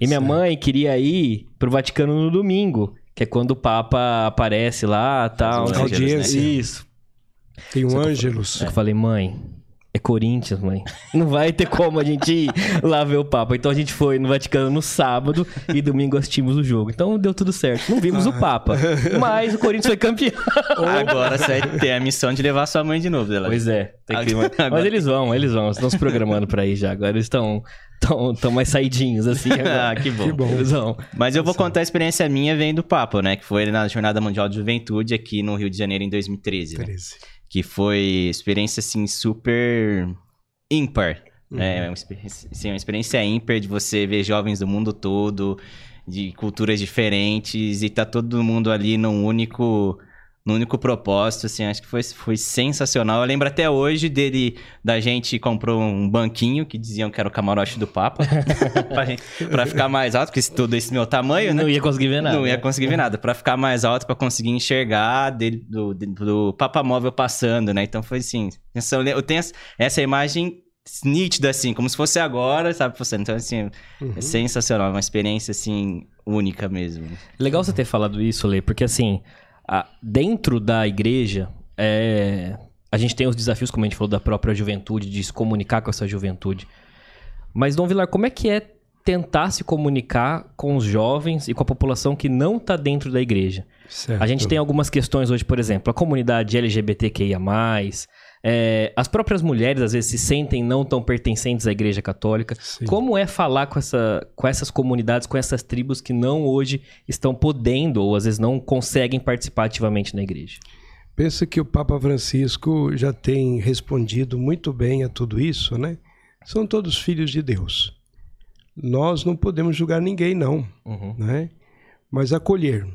E minha mãe queria ir pro Vaticano no domingo, que é quando o Papa aparece lá, tal. Quê. Audiência. Isso. Tem um eu- Ângelus. Eu falei, mãe, é Corinthians, mãe. Não vai ter como a gente ir lá ver o Papa. Então a gente foi no Vaticano no sábado e domingo assistimos o jogo. Então deu tudo certo. Não vimos o Papa, mas o Corinthians foi campeão. Agora você vai ter a missão de levar sua mãe de novo, Dela. Pois é. tem que- Agora- Mas eles vão, eles vão. Estão se programando pra ir já. Agora eles estão tão, tão mais saidinhos, assim. agora. Ah, que bom. Que bom. Eles vão. Mas eu vou contar a experiência minha vendo do Papo, né? Que foi na Jornada Mundial de Juventude aqui no Rio de Janeiro em 2013. né? 13. Que foi experiência, assim, super ímpar. É, uma experiência, assim, uma experiência ímpar de você ver jovens do mundo todo, de culturas diferentes, e tá todo mundo ali num único... No único propósito, assim, acho que foi, foi sensacional. Eu lembro até hoje dele, da gente comprou um banquinho que diziam que era o camarote do Papa, pra, gente- pra ficar mais alto, porque todo esse meu tamanho, né? Não ia conseguir ver nada. Não ia conseguir ver nada. Pra ficar mais alto, pra conseguir enxergar dele, do, do, do papamóvel passando, né? Então foi assim. Eu tenho essa- imagem nítida, assim, como se fosse agora, sabe? Então, assim, Uhum. é sensacional. Uma experiência, assim, única mesmo. Legal você ter falado isso, Lê, porque assim, a- dentro da igreja, é, a gente tem os desafios, como a gente falou, da própria juventude, de se comunicar com essa juventude. Mas, Dom Vilar, como é que é tentar se comunicar com os jovens e com a população que não está dentro da igreja? Certo. A gente tem algumas questões hoje, por exemplo, a comunidade LGBTQIA+, é, as próprias mulheres às vezes se sentem não tão pertencentes à igreja católica. Sim. Como é falar com, essa, com essas comunidades, com essas tribos que não hoje estão podendo ou às vezes não conseguem participar ativamente na igreja? Pensa que o Papa Francisco já tem respondido muito bem a tudo isso, né? São todos filhos de Deus. Nós não podemos julgar ninguém, não, Uhum. né? Mas acolher.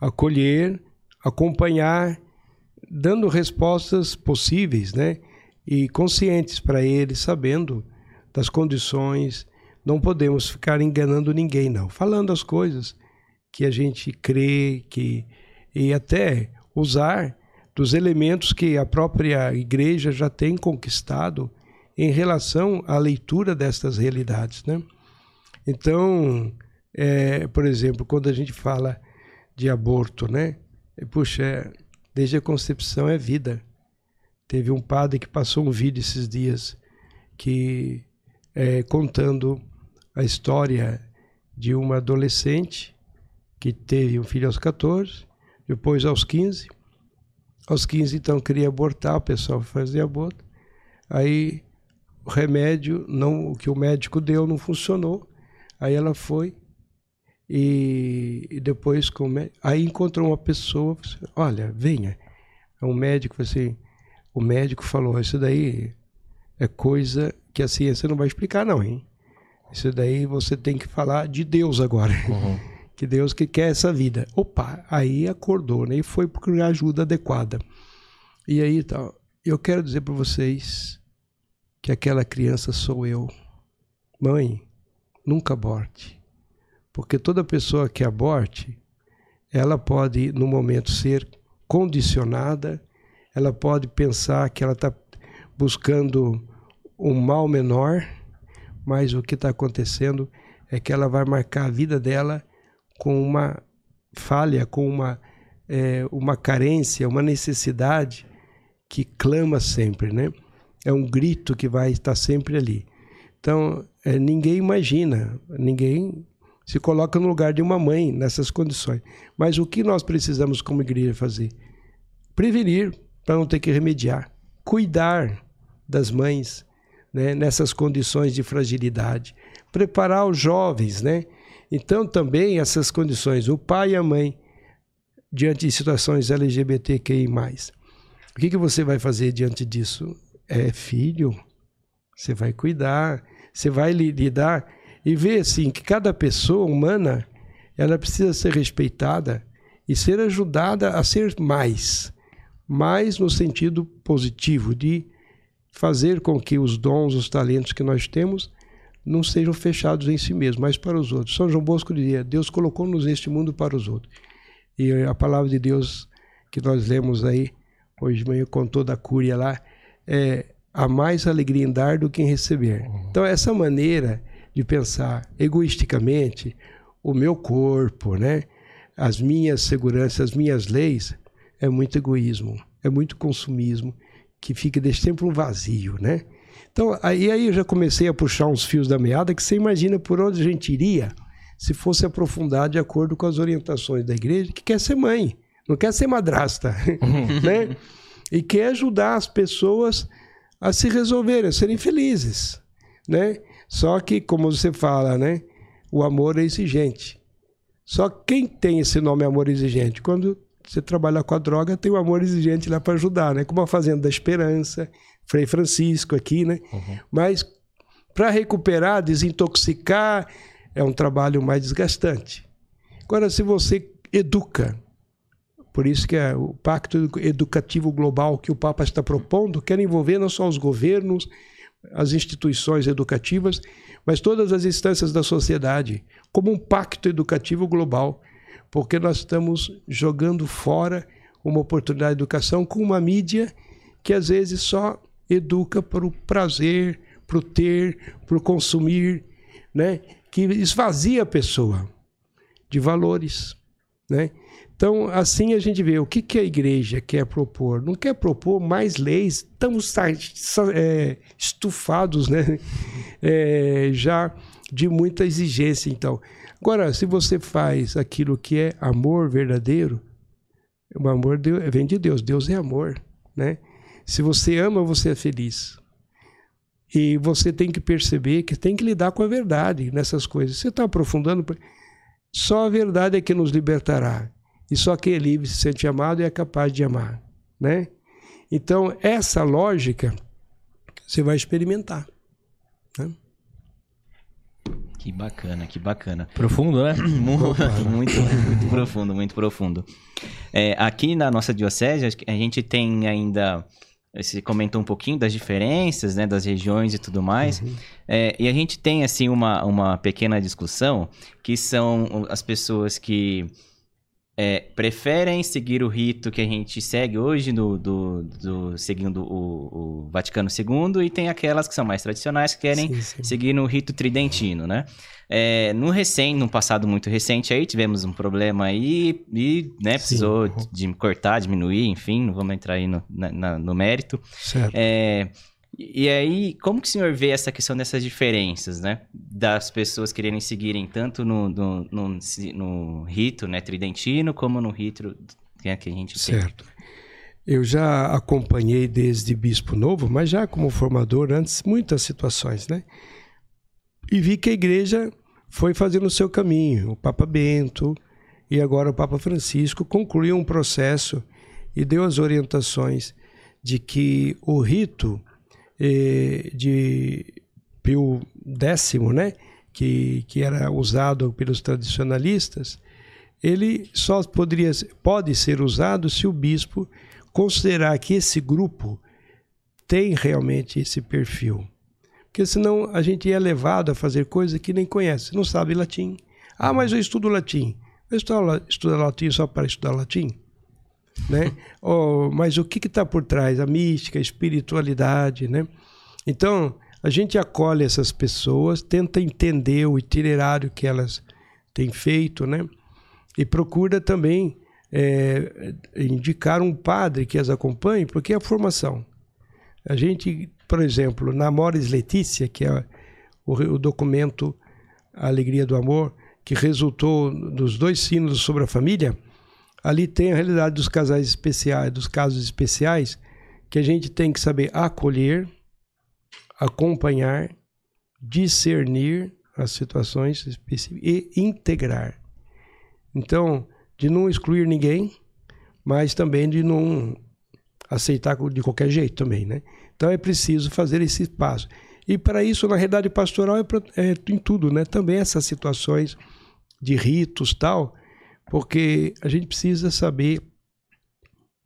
Acolher, acompanhar, dando respostas possíveis, né? E conscientes para eles, sabendo das condições. Não podemos ficar enganando ninguém, não. Falando as coisas que a gente crê, que e até usar dos elementos que a própria igreja já tem conquistado em relação à leitura destas realidades, né? Então, é, por exemplo, quando a gente fala de aborto, né? Puxa, desde a concepção é vida. Teve um padre que passou um vídeo esses dias que é, contando a história de uma adolescente que teve um filho aos 14, depois aos 15. Aos 15, então, queria abortar, o pessoal fazia aborto. Aí o remédio, não, o que o médico deu não funcionou. Aí ela foi e, e depois com o mé- aí encontrou uma pessoa, olha, venha. É um médico, assim, o médico falou, isso daí é coisa que a ciência não vai explicar não, hein? Isso daí você tem que falar de Deus agora. Que Deus que quer essa vida. Opa, aí acordou, né? E foi procurar ajuda adequada. E aí tal. Eu quero dizer para vocês que aquela criança sou eu. Mãe, nunca aborte. Porque toda pessoa que aborte, ela pode, no momento, ser condicionada, ela pode pensar que ela está buscando um mal menor, mas o que está acontecendo é que ela vai marcar a vida dela com uma falha, com uma, é, uma carência, uma necessidade que clama sempre, né? É um grito que vai estar sempre ali. Então, é, ninguém imagina, ninguém se coloca no lugar de uma mãe nessas condições. Mas o que nós precisamos como igreja fazer? Prevenir para não ter que remediar, cuidar das mães né, nessas condições de fragilidade, preparar os jovens, né? Então também essas condições, o pai e a mãe diante de situações LGBTQI+. O que, que você vai fazer diante disso? É filho, você vai cuidar, Você vai lidar e ver assim que cada pessoa humana ela precisa ser respeitada e ser ajudada a ser mais, mais no sentido positivo de fazer com que os dons, os talentos que nós temos não sejam fechados em si mesmo, mas para os outros. São João Bosco dizia: Deus colocou-nos neste mundo para os outros. E a palavra de Deus que nós lemos aí hoje de manhã com toda a cúria lá é há mais alegria em dar do que em receber. Então essa maneira de pensar egoisticamente o meu corpo, né? As minhas seguranças, as minhas leis, é muito egoísmo, é muito consumismo que fica desse tempo um vazio, né? Então, aí, aí eu já comecei a puxar uns fios da meada que você imagina por onde a gente iria se fosse aprofundar de acordo com as orientações da igreja, que quer ser mãe, não quer ser madrasta, né? E quer ajudar as pessoas a se resolverem, a serem felizes, né? Só que, como você fala, né? O amor é exigente. Só quem tem esse nome amor exigente? Quando você trabalha com a droga, tem o amor exigente lá para ajudar, né? Como a Fazenda da Esperança, Frei Francisco aqui, né? Uhum. Mas para recuperar, desintoxicar, é um trabalho mais desgastante. Agora, se você educa, por isso que é o Pacto Educativo Global que o Papa está propondo quer envolver não só os governos, as instituições educativas, mas todas as instâncias da sociedade, como um pacto educativo global, porque nós estamos jogando fora uma oportunidade de educação com uma mídia que às vezes só educa para o prazer, para o ter, para o consumir, né? que esvazia a pessoa de valores. Né? Então, assim a gente vê o que, que a igreja quer propor. Não quer propor mais leis, estamos é, estufados né? É, já de muita exigência. Então, agora, se você faz aquilo que é amor verdadeiro, o amor vem de Deus, Deus é amor. Né? Se você ama, você é feliz. E você tem que perceber que tem que lidar com a verdade nessas coisas. Você está aprofundando. Só a verdade é que nos libertará. E só quem é livre se sente amado e é capaz de amar. Né? Então, essa lógica você vai experimentar. Né? Que bacana, que bacana. Profundo, né? muito, muito, muito profundo, muito profundo. É, aqui na nossa diocese, a gente tem ainda você comentou um pouquinho das diferenças, né, das regiões e tudo mais. Uhum. É, e a gente tem, assim, uma, uma pequena discussão, que são as pessoas que é, preferem seguir o rito que a gente segue hoje, do, do, do seguindo o, o, Vaticano II, e tem aquelas que são mais tradicionais, que querem sim, sim. seguir no rito tridentino, né? É, no recém, no passado muito recente aí, tivemos um problema aí e né, precisou de cortar, diminuir, enfim, não vamos entrar aí no, na, no mérito. Certo. É, e aí, como que o senhor vê essa questão dessas diferenças, né? Das pessoas quererem seguirem tanto no, no, no, no rito né, tridentino, como no rito que a gente tem. Certo. Eu já acompanhei desde Bispo Novo, mas já como formador antes, muitas situações, né? E vi que a igreja foi fazendo o seu caminho. O Papa Bento e agora o Papa Francisco concluiu um processo e deu as orientações de que o rito de Pio X, né, que, que era usado pelos tradicionalistas, ele só poderia, pode ser usado se o bispo considerar que esse grupo tem realmente esse perfil. Porque senão a gente é levado a fazer coisas que nem conhece, não sabe latim. Ah, mas eu estudo latim. Eu estudo latim só para estudar latim? Né? oh, mas o que está por trás? A mística, a espiritualidade. Né? Então, a gente acolhe essas pessoas, tenta entender o itinerário que elas têm feito, né? e procura também é, indicar um padre que as acompanhe, porque é a formação. A gente por exemplo, na Mores Letícia, que é o, o documento A Alegria do Amor, que resultou dos dois sínodos sobre a família, ali tem a realidade dos casais especiais, dos casos especiais, que a gente tem que saber acolher, acompanhar, discernir as situações específicas e integrar. Então, de não excluir ninguém, mas também de não aceitar de qualquer jeito também, né? Então é preciso fazer esse passo. E para isso, na realidade pastoral é, é em tudo, né? Também essas situações de ritos tal, porque a gente precisa saber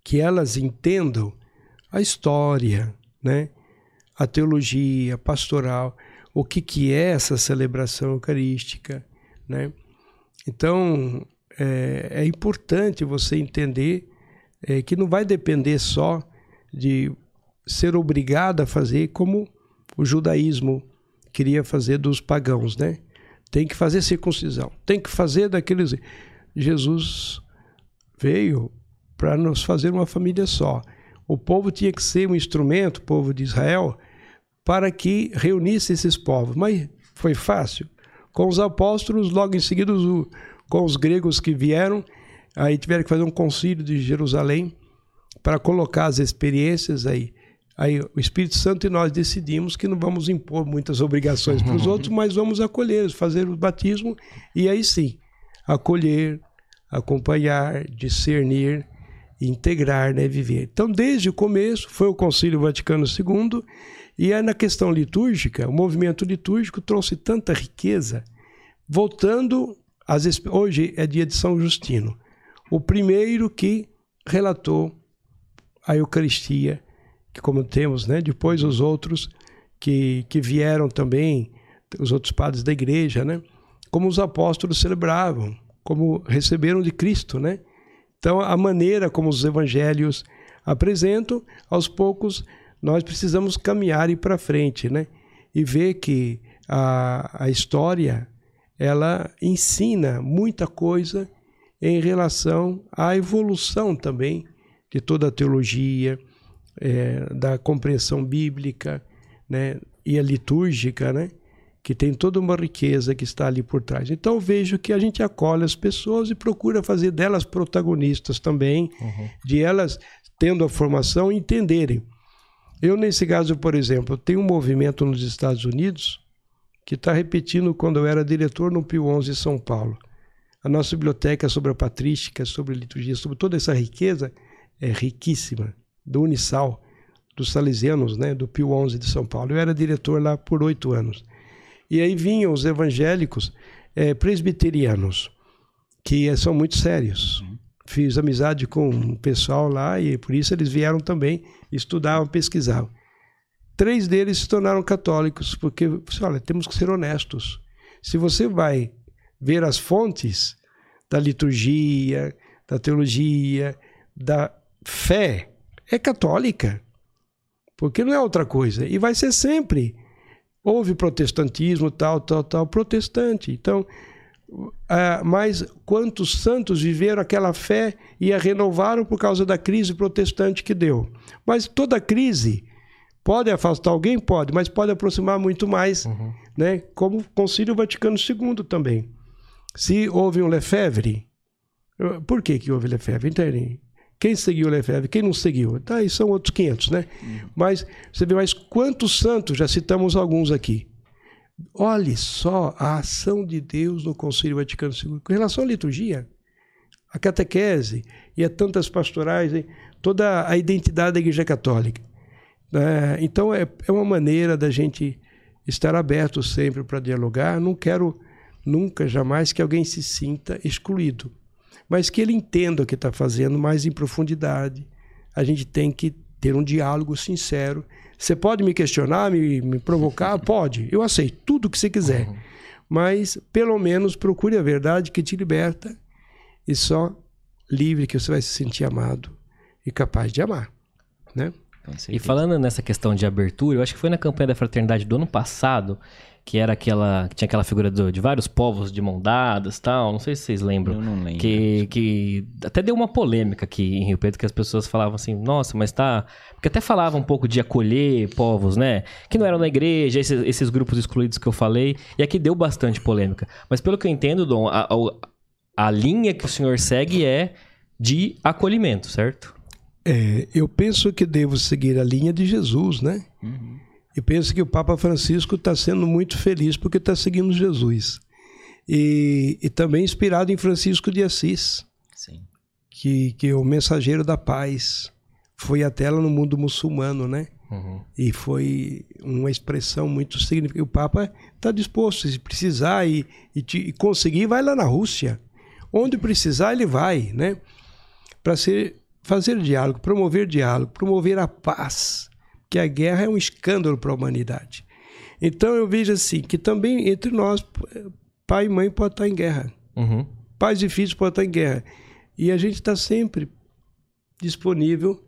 que elas entendam a história, né? a teologia pastoral, o que, que é essa celebração eucarística. Né? Então, é, é importante você entender é, que não vai depender só de ser obrigado a fazer como o judaísmo queria fazer dos pagãos, né? Tem que fazer circuncisão, tem que fazer daqueles. Jesus veio para nos fazer uma família só. O povo tinha que ser um instrumento, o povo de Israel, para que reunisse esses povos. Mas foi fácil. Com os apóstolos, logo em seguida, com os gregos que vieram, aí tiveram que fazer um concílio de Jerusalém para colocar as experiências aí. Aí o Espírito Santo e nós decidimos que não vamos impor muitas obrigações para os outros, mas vamos acolher, fazer o batismo e aí sim, acolher, acompanhar, discernir integrar, né, viver. Então, desde o começo, foi o Concílio Vaticano II, e é na questão litúrgica, o movimento litúrgico trouxe tanta riqueza, voltando às hoje é dia de São Justino, o primeiro que relatou a Eucaristia, que como temos, né, depois os outros que, que vieram também, os outros padres da igreja, né, como os apóstolos celebravam, como receberam de Cristo, né? Então, a maneira como os evangelhos apresentam, aos poucos nós precisamos caminhar e para frente, né? E ver que a, a história ela ensina muita coisa em relação à evolução também de toda a teologia, é, da compreensão bíblica, né? E a litúrgica, né? Que tem toda uma riqueza que está ali por trás. Então vejo que a gente acolhe as pessoas e procura fazer delas protagonistas também, uhum. de elas tendo a formação entenderem. Eu nesse caso, por exemplo, tenho um movimento nos Estados Unidos que está repetindo quando eu era diretor no Pio 11 São Paulo. A nossa biblioteca sobre a patrística, sobre a liturgia, sobre toda essa riqueza é riquíssima do Unisal, dos salesianos, né, do Pio 11 de São Paulo. Eu era diretor lá por oito anos. E aí vinham os evangélicos é, presbiterianos, que são muito sérios. Uhum. Fiz amizade com um pessoal lá e por isso eles vieram também, estudavam, pesquisavam. Três deles se tornaram católicos, porque, olha, temos que ser honestos. Se você vai ver as fontes da liturgia, da teologia, da fé, é católica. Porque não é outra coisa. E vai ser sempre houve protestantismo, tal, tal, tal, protestante. Então, uh, mas quantos santos viveram aquela fé e a renovaram por causa da crise protestante que deu? Mas toda crise pode afastar alguém? Pode, mas pode aproximar muito mais, uhum. né? como o Concílio Vaticano II também. Se houve um Lefebvre, por que, que houve Lefebvre? Entendem? Quem seguiu Lefebvre, quem não seguiu? Tá, aí são outros 500, né? Mas você vê, mas quantos santos, já citamos alguns aqui. Olhe só a ação de Deus no Concílio Vaticano II. Com relação à liturgia, a catequese e a tantas pastorais, toda a identidade da Igreja Católica. É, então, é, é uma maneira da gente estar aberto sempre para dialogar. Não quero nunca, jamais, que alguém se sinta excluído mas que ele entenda o que está fazendo mais em profundidade. A gente tem que ter um diálogo sincero. Você pode me questionar, me, me provocar? Pode. Eu aceito tudo o que você quiser. Uhum. Mas, pelo menos, procure a verdade que te liberta e só livre que você vai se sentir amado e capaz de amar. Né? E falando nessa questão de abertura, eu acho que foi na campanha da fraternidade do ano passado que era aquela. Que tinha aquela figura do, de vários povos de mão dadas tal. Não sei se vocês lembram. Eu não lembro. Que, que até deu uma polêmica aqui em Rio Preto, que as pessoas falavam assim, nossa, mas tá. Porque até falava um pouco de acolher povos, né? Que não eram na igreja, esses, esses grupos excluídos que eu falei. E aqui deu bastante polêmica. Mas pelo que eu entendo, Dom, a, a, a linha que o senhor segue é de acolhimento, certo? É, eu penso que devo seguir a linha de Jesus, né? Uhum. E penso que o Papa Francisco está sendo muito feliz porque está seguindo Jesus. E, e, também inspirado em Francisco de Assis, Sim. Que, que é o mensageiro da paz. Foi até lá no mundo muçulmano, né? Uhum. E foi uma expressão muito significativa. O Papa está disposto, se precisar e, e, te, e, conseguir, vai lá na Rússia. Onde precisar, ele vai, né? Para fazer diálogo, promover diálogo, promover a paz. Que a guerra é um escândalo para a humanidade. Então eu vejo assim, que também entre nós, pai e mãe pode estar em guerra. Uhum. Pais e filhos podem estar em guerra. E a gente está sempre disponível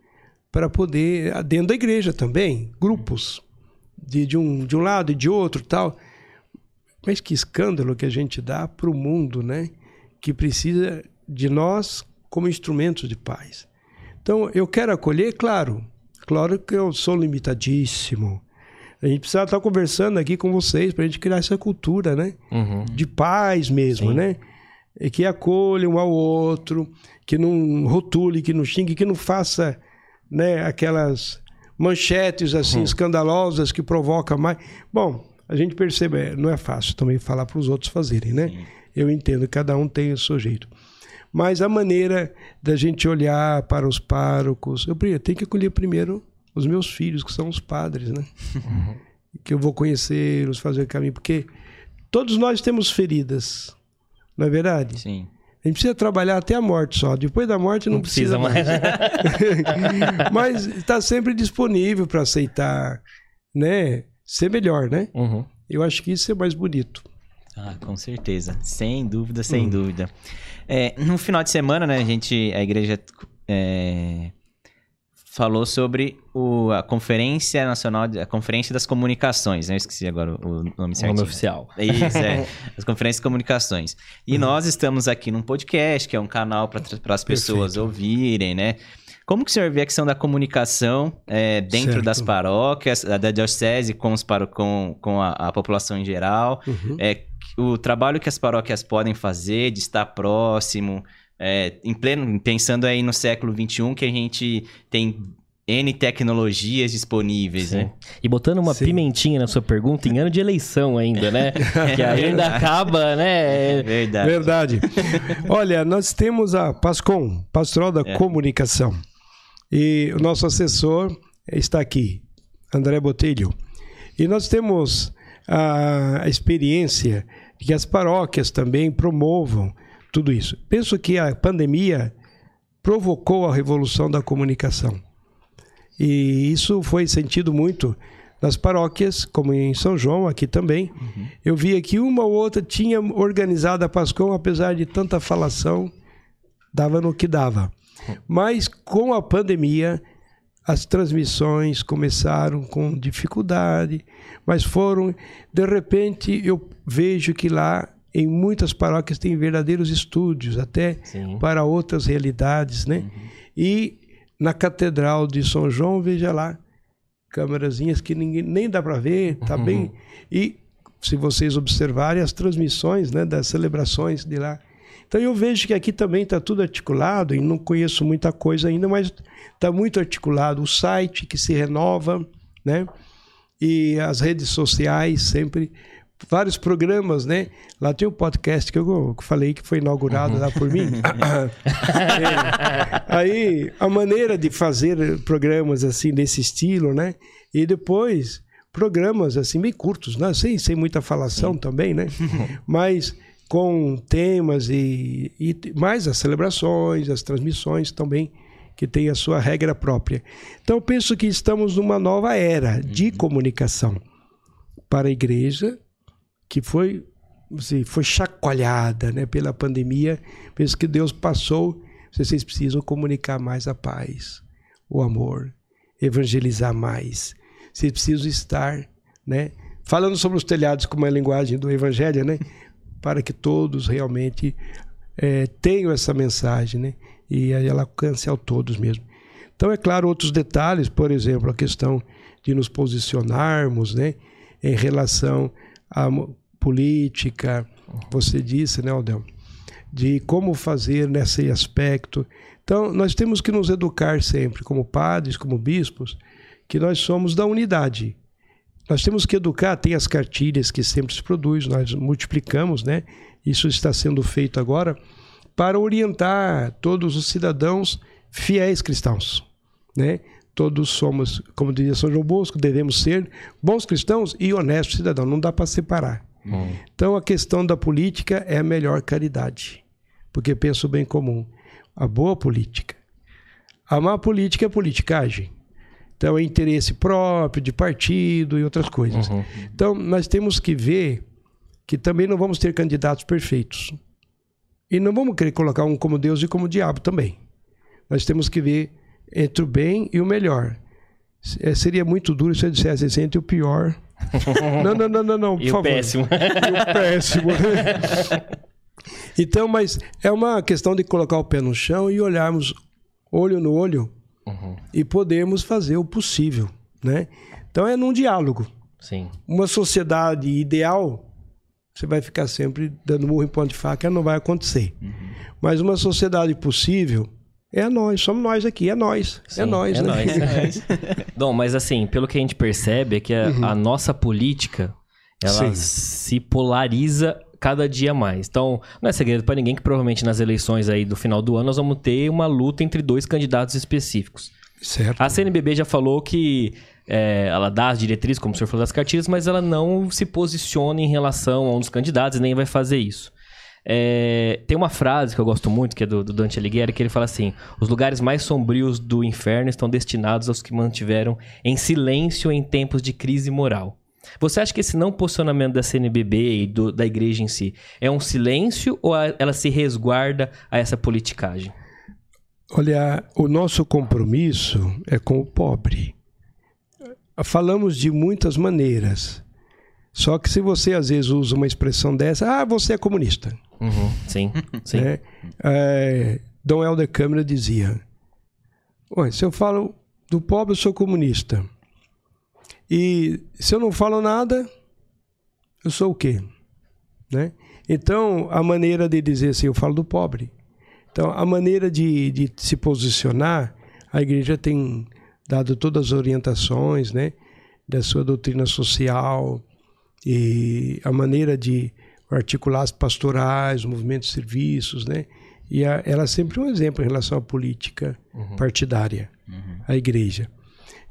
para poder, dentro da igreja também, grupos de, de, um, de um lado e de outro tal. Mas que escândalo que a gente dá para o mundo, né? Que precisa de nós como instrumentos de paz. Então, eu quero acolher, claro, claro que eu sou limitadíssimo. A gente precisa estar conversando aqui com vocês para a gente criar essa cultura, né? Uhum. De paz mesmo, Sim. né? E que acolha um ao outro, que não rotule, que não xingue, que não faça né, aquelas manchetes assim uhum. escandalosas que provocam mais. Bom, a gente percebe, é, não é fácil também falar para os outros fazerem, né? Sim. Eu entendo, cada um tem o seu jeito. Mas a maneira da gente olhar para os párocos, eu tenho que acolher primeiro os meus filhos, que são os padres, né? Uhum. Que eu vou conhecê-los, fazer o caminho, porque todos nós temos feridas, não é verdade? Sim. A gente precisa trabalhar até a morte só. Depois da morte não, não precisa, precisa, mais. Mas está sempre disponível para aceitar, né? Ser melhor, né? Uhum. Eu acho que isso é mais bonito. Ah, com certeza. Sem dúvida, sem uhum. dúvida. É, no final de semana, né, a gente, a igreja é, falou sobre o, a Conferência Nacional, a Conferência das Comunicações, né? Eu esqueci agora o nome certinho. O nome oficial. Isso, é. As Conferências de Comunicações. E uhum. nós estamos aqui num podcast, que é um canal para as pessoas ouvirem, né? Como que o senhor vê a questão da comunicação é, dentro certo. das paróquias, da diocese com, os paro, com, com a, a população em geral? Uhum. É, o trabalho que as paróquias podem fazer de estar próximo, é, em pleno, pensando aí no século XXI, que a gente tem N tecnologias disponíveis, Sim. né? E botando uma Sim. pimentinha na sua pergunta, em ano de eleição ainda, né? que ainda acaba, né? É verdade. Verdade. Olha, nós temos a PASCOM, Pastoral da é. Comunicação. E o nosso assessor está aqui, André Botelho. E nós temos a experiência de que as paróquias também promovam tudo isso. Penso que a pandemia provocou a revolução da comunicação. E isso foi sentido muito nas paróquias, como em São João, aqui também. Uhum. Eu via que uma ou outra tinha organizado a Pascom, apesar de tanta falação, dava no que dava. Mas com a pandemia, as transmissões começaram com dificuldade, mas foram. De repente, eu vejo que lá em muitas paróquias tem verdadeiros estúdios, até Sim. para outras realidades, né? Uhum. E na Catedral de São João, veja lá, câmerazinhas que ninguém, nem dá para ver, tá uhum. bem. E se vocês observarem as transmissões, né, das celebrações de lá. Então eu vejo que aqui também está tudo articulado, e não conheço muita coisa ainda, mas está muito articulado. O site que se renova, né? E as redes sociais sempre vários programas, né? Lá tem o um podcast que eu falei que foi inaugurado uhum. lá por mim. é. Aí a maneira de fazer programas assim desse estilo, né? E depois programas assim bem curtos, né? Sem, sem muita falação Sim. também, né? Mas com temas e, e mais as celebrações, as transmissões também que tem a sua regra própria. Então penso que estamos numa nova era de uhum. comunicação para a igreja que foi, assim, foi chacoalhada né, pela pandemia. Penso que Deus passou. Vocês precisam comunicar mais a paz, o amor, evangelizar mais. Vocês precisam estar, né? Falando sobre os telhados como é a linguagem do Evangelho, né? Para que todos realmente é, tenham essa mensagem, né? E ela alcance a todos mesmo. Então, é claro, outros detalhes, por exemplo, a questão de nos posicionarmos, né? Em relação a política, você disse, né, Aldão? De como fazer nesse aspecto. Então, nós temos que nos educar sempre, como padres, como bispos, que nós somos da unidade. Nós temos que educar, tem as cartilhas que sempre se produz, nós multiplicamos, né? Isso está sendo feito agora para orientar todos os cidadãos fiéis cristãos, né? todos somos, como dizia São João Bosco, devemos ser bons cristãos e honestos cidadãos. Não dá para separar. Hum. Então a questão da política é a melhor caridade, porque penso bem comum. A boa política. A má política é politicagem. Então é interesse próprio, de partido e outras coisas. Uhum. Então nós temos que ver que também não vamos ter candidatos perfeitos. E não vamos querer colocar um como Deus e como diabo também. Nós temos que ver entre o bem e o melhor. É, seria muito duro se eu dissesse assim, entre o pior. não, não, não, não, não, por e favor. O péssimo. E o péssimo. então, mas é uma questão de colocar o pé no chão e olharmos olho no olho uhum. e podermos fazer o possível, né? Então é num diálogo. Sim. Uma sociedade ideal, você vai ficar sempre dando murro em ponto de faca, não vai acontecer. Uhum. Mas uma sociedade possível, é nós, somos nós aqui, é nós. É Sim, é nós, é né? Nós. Dom, mas assim, pelo que a gente percebe é que a, uhum. a nossa política, ela Sim. se polariza cada dia mais. Então, não é segredo para ninguém que provavelmente nas eleições aí do final do ano nós vamos ter uma luta entre dois candidatos específicos. Certo. A CNBB já falou que é, ela dá as diretrizes, como o senhor falou das cartilhas, mas ela não se posiciona em relação a um dos candidatos e nem vai fazer isso. É, tem uma frase que eu gosto muito, que é do, do, Dante Alighieri, que ele fala assim: Os lugares mais sombrios do inferno estão destinados aos que mantiveram em silêncio em tempos de crise moral. Você acha que esse não posicionamento da CNBB e do, da igreja em si é um silêncio ou ela se resguarda a essa politicagem? Olha, o nosso compromisso é com o pobre. Falamos de muitas maneiras. Só que se você às vezes usa uma expressão dessa, ah, você é comunista. Uhum, sim, sim. É, é, Dom Helder Câmara dizia: se eu falo do pobre, eu sou comunista. E se eu não falo nada, eu sou o quê? Né? Então, a maneira de dizer assim, eu falo do pobre. Então, a maneira de, de se posicionar, a igreja tem dado todas as orientações né, da sua doutrina social e a maneira de articular as pastorais, movimentos serviços, né? E a, ela é sempre um exemplo em relação à política uhum. partidária, uhum. a igreja.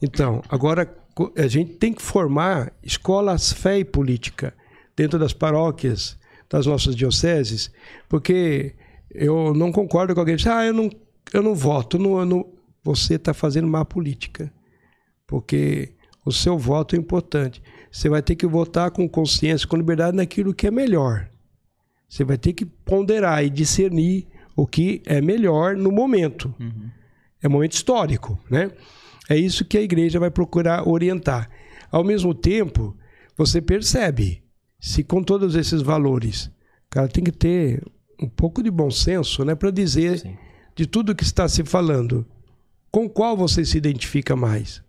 Então, agora a gente tem que formar escolas fé e política dentro das paróquias das nossas dioceses, porque eu não concordo com alguém que diz, ah, eu não, eu não voto, não, eu não... você está fazendo má política, porque o seu voto é importante. Você vai ter que votar com consciência, com liberdade naquilo que é melhor. Você vai ter que ponderar e discernir o que é melhor no momento. Uhum. É um momento histórico, né? É isso que a igreja vai procurar orientar. Ao mesmo tempo, você percebe se com todos esses valores, o cara tem que ter um pouco de bom senso, né, para dizer Sim. de tudo que está se falando, com qual você se identifica mais.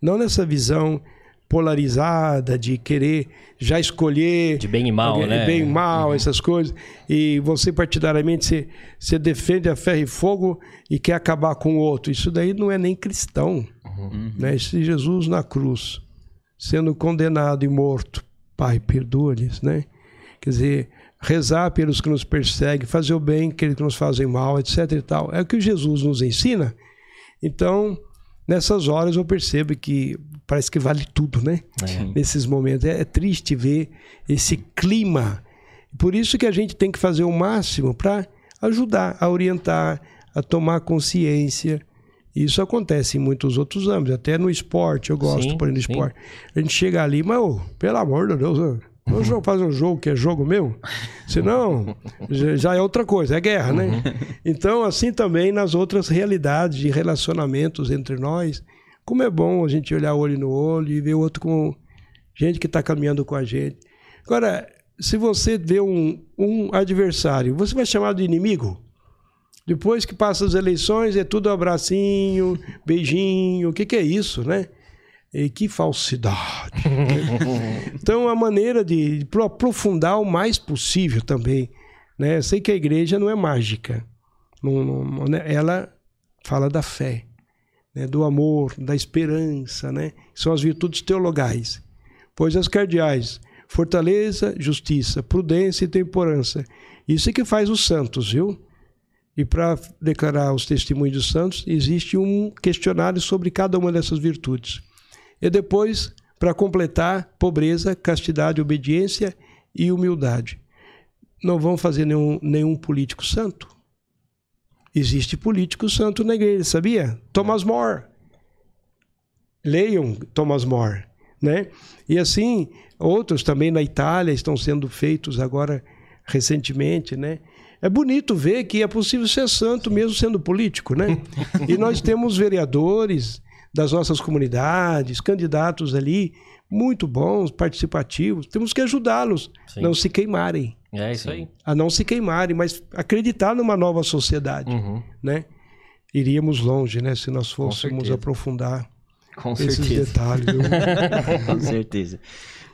Não nessa visão polarizada de querer já escolher de bem e mal, né? Bem e mal, uhum. essas coisas. E você partidariamente você, você defende a ferro e fogo e quer acabar com o outro. Isso daí não é nem cristão, uhum. né? Se Jesus na cruz, sendo condenado e morto, Pai, perdoa-lhes, né? Quer dizer, rezar pelos que nos perseguem, fazer o bem que nos fazem mal, etc e tal. É o que Jesus nos ensina. Então, nessas horas eu percebo que parece que vale tudo, né? É. Nesses momentos. É, é, triste ver esse clima. Por isso que a gente tem que fazer o máximo para ajudar, a orientar, a tomar consciência. Isso acontece em muitos outros âmbitos, até no esporte, eu gosto, sim, por exemplo, no esporte. A gente chega ali, mas, oh, pelo amor de Deus, Vamos fazer um jogo que é jogo meu? Senão, já é outra coisa, é guerra, né? Uhum. Então, assim também nas outras realidades de relacionamentos entre nós, como é bom a gente olhar olho no olho e ver o outro como gente que está caminhando com a gente. Agora, se você vê um, um adversário, você vai chamar de inimigo? Depois que passa as eleições, é tudo abracinho, beijinho. O que, que é isso, né? E que falsidade. então, a maneira de, de aprofundar o mais possível também. Né? Eu sei que a igreja não é mágica. Não, não, né? ela fala da fé né, do amor, da esperança, né? São as virtudes teologais. Pois as cardeais, fortaleza, justiça, prudência e temperança. Isso é que faz os santos, viu? E para declarar os testemunhos dos santos, existe um questionário sobre cada uma dessas virtudes. E depois, para completar, pobreza, castidade, obediência e humildade. Não vão fazer nenhum, nenhum político santo. Existe político santo na igreja, sabia? Thomas More. Leiam Thomas More, né? E assim, outros também na Itália estão sendo feitos agora recentemente, né? É bonito ver que é possível ser santo mesmo sendo político, né? e nós temos vereadores das nossas comunidades, candidatos ali muito bons, participativos. Temos que ajudá-los a não se queimarem. É isso aí. A não se queimarem, mas acreditar numa nova sociedade, Uhum. né? Iríamos longe, né, se nós fôssemos aprofundar Com esses certeza. detalhes. Com certeza.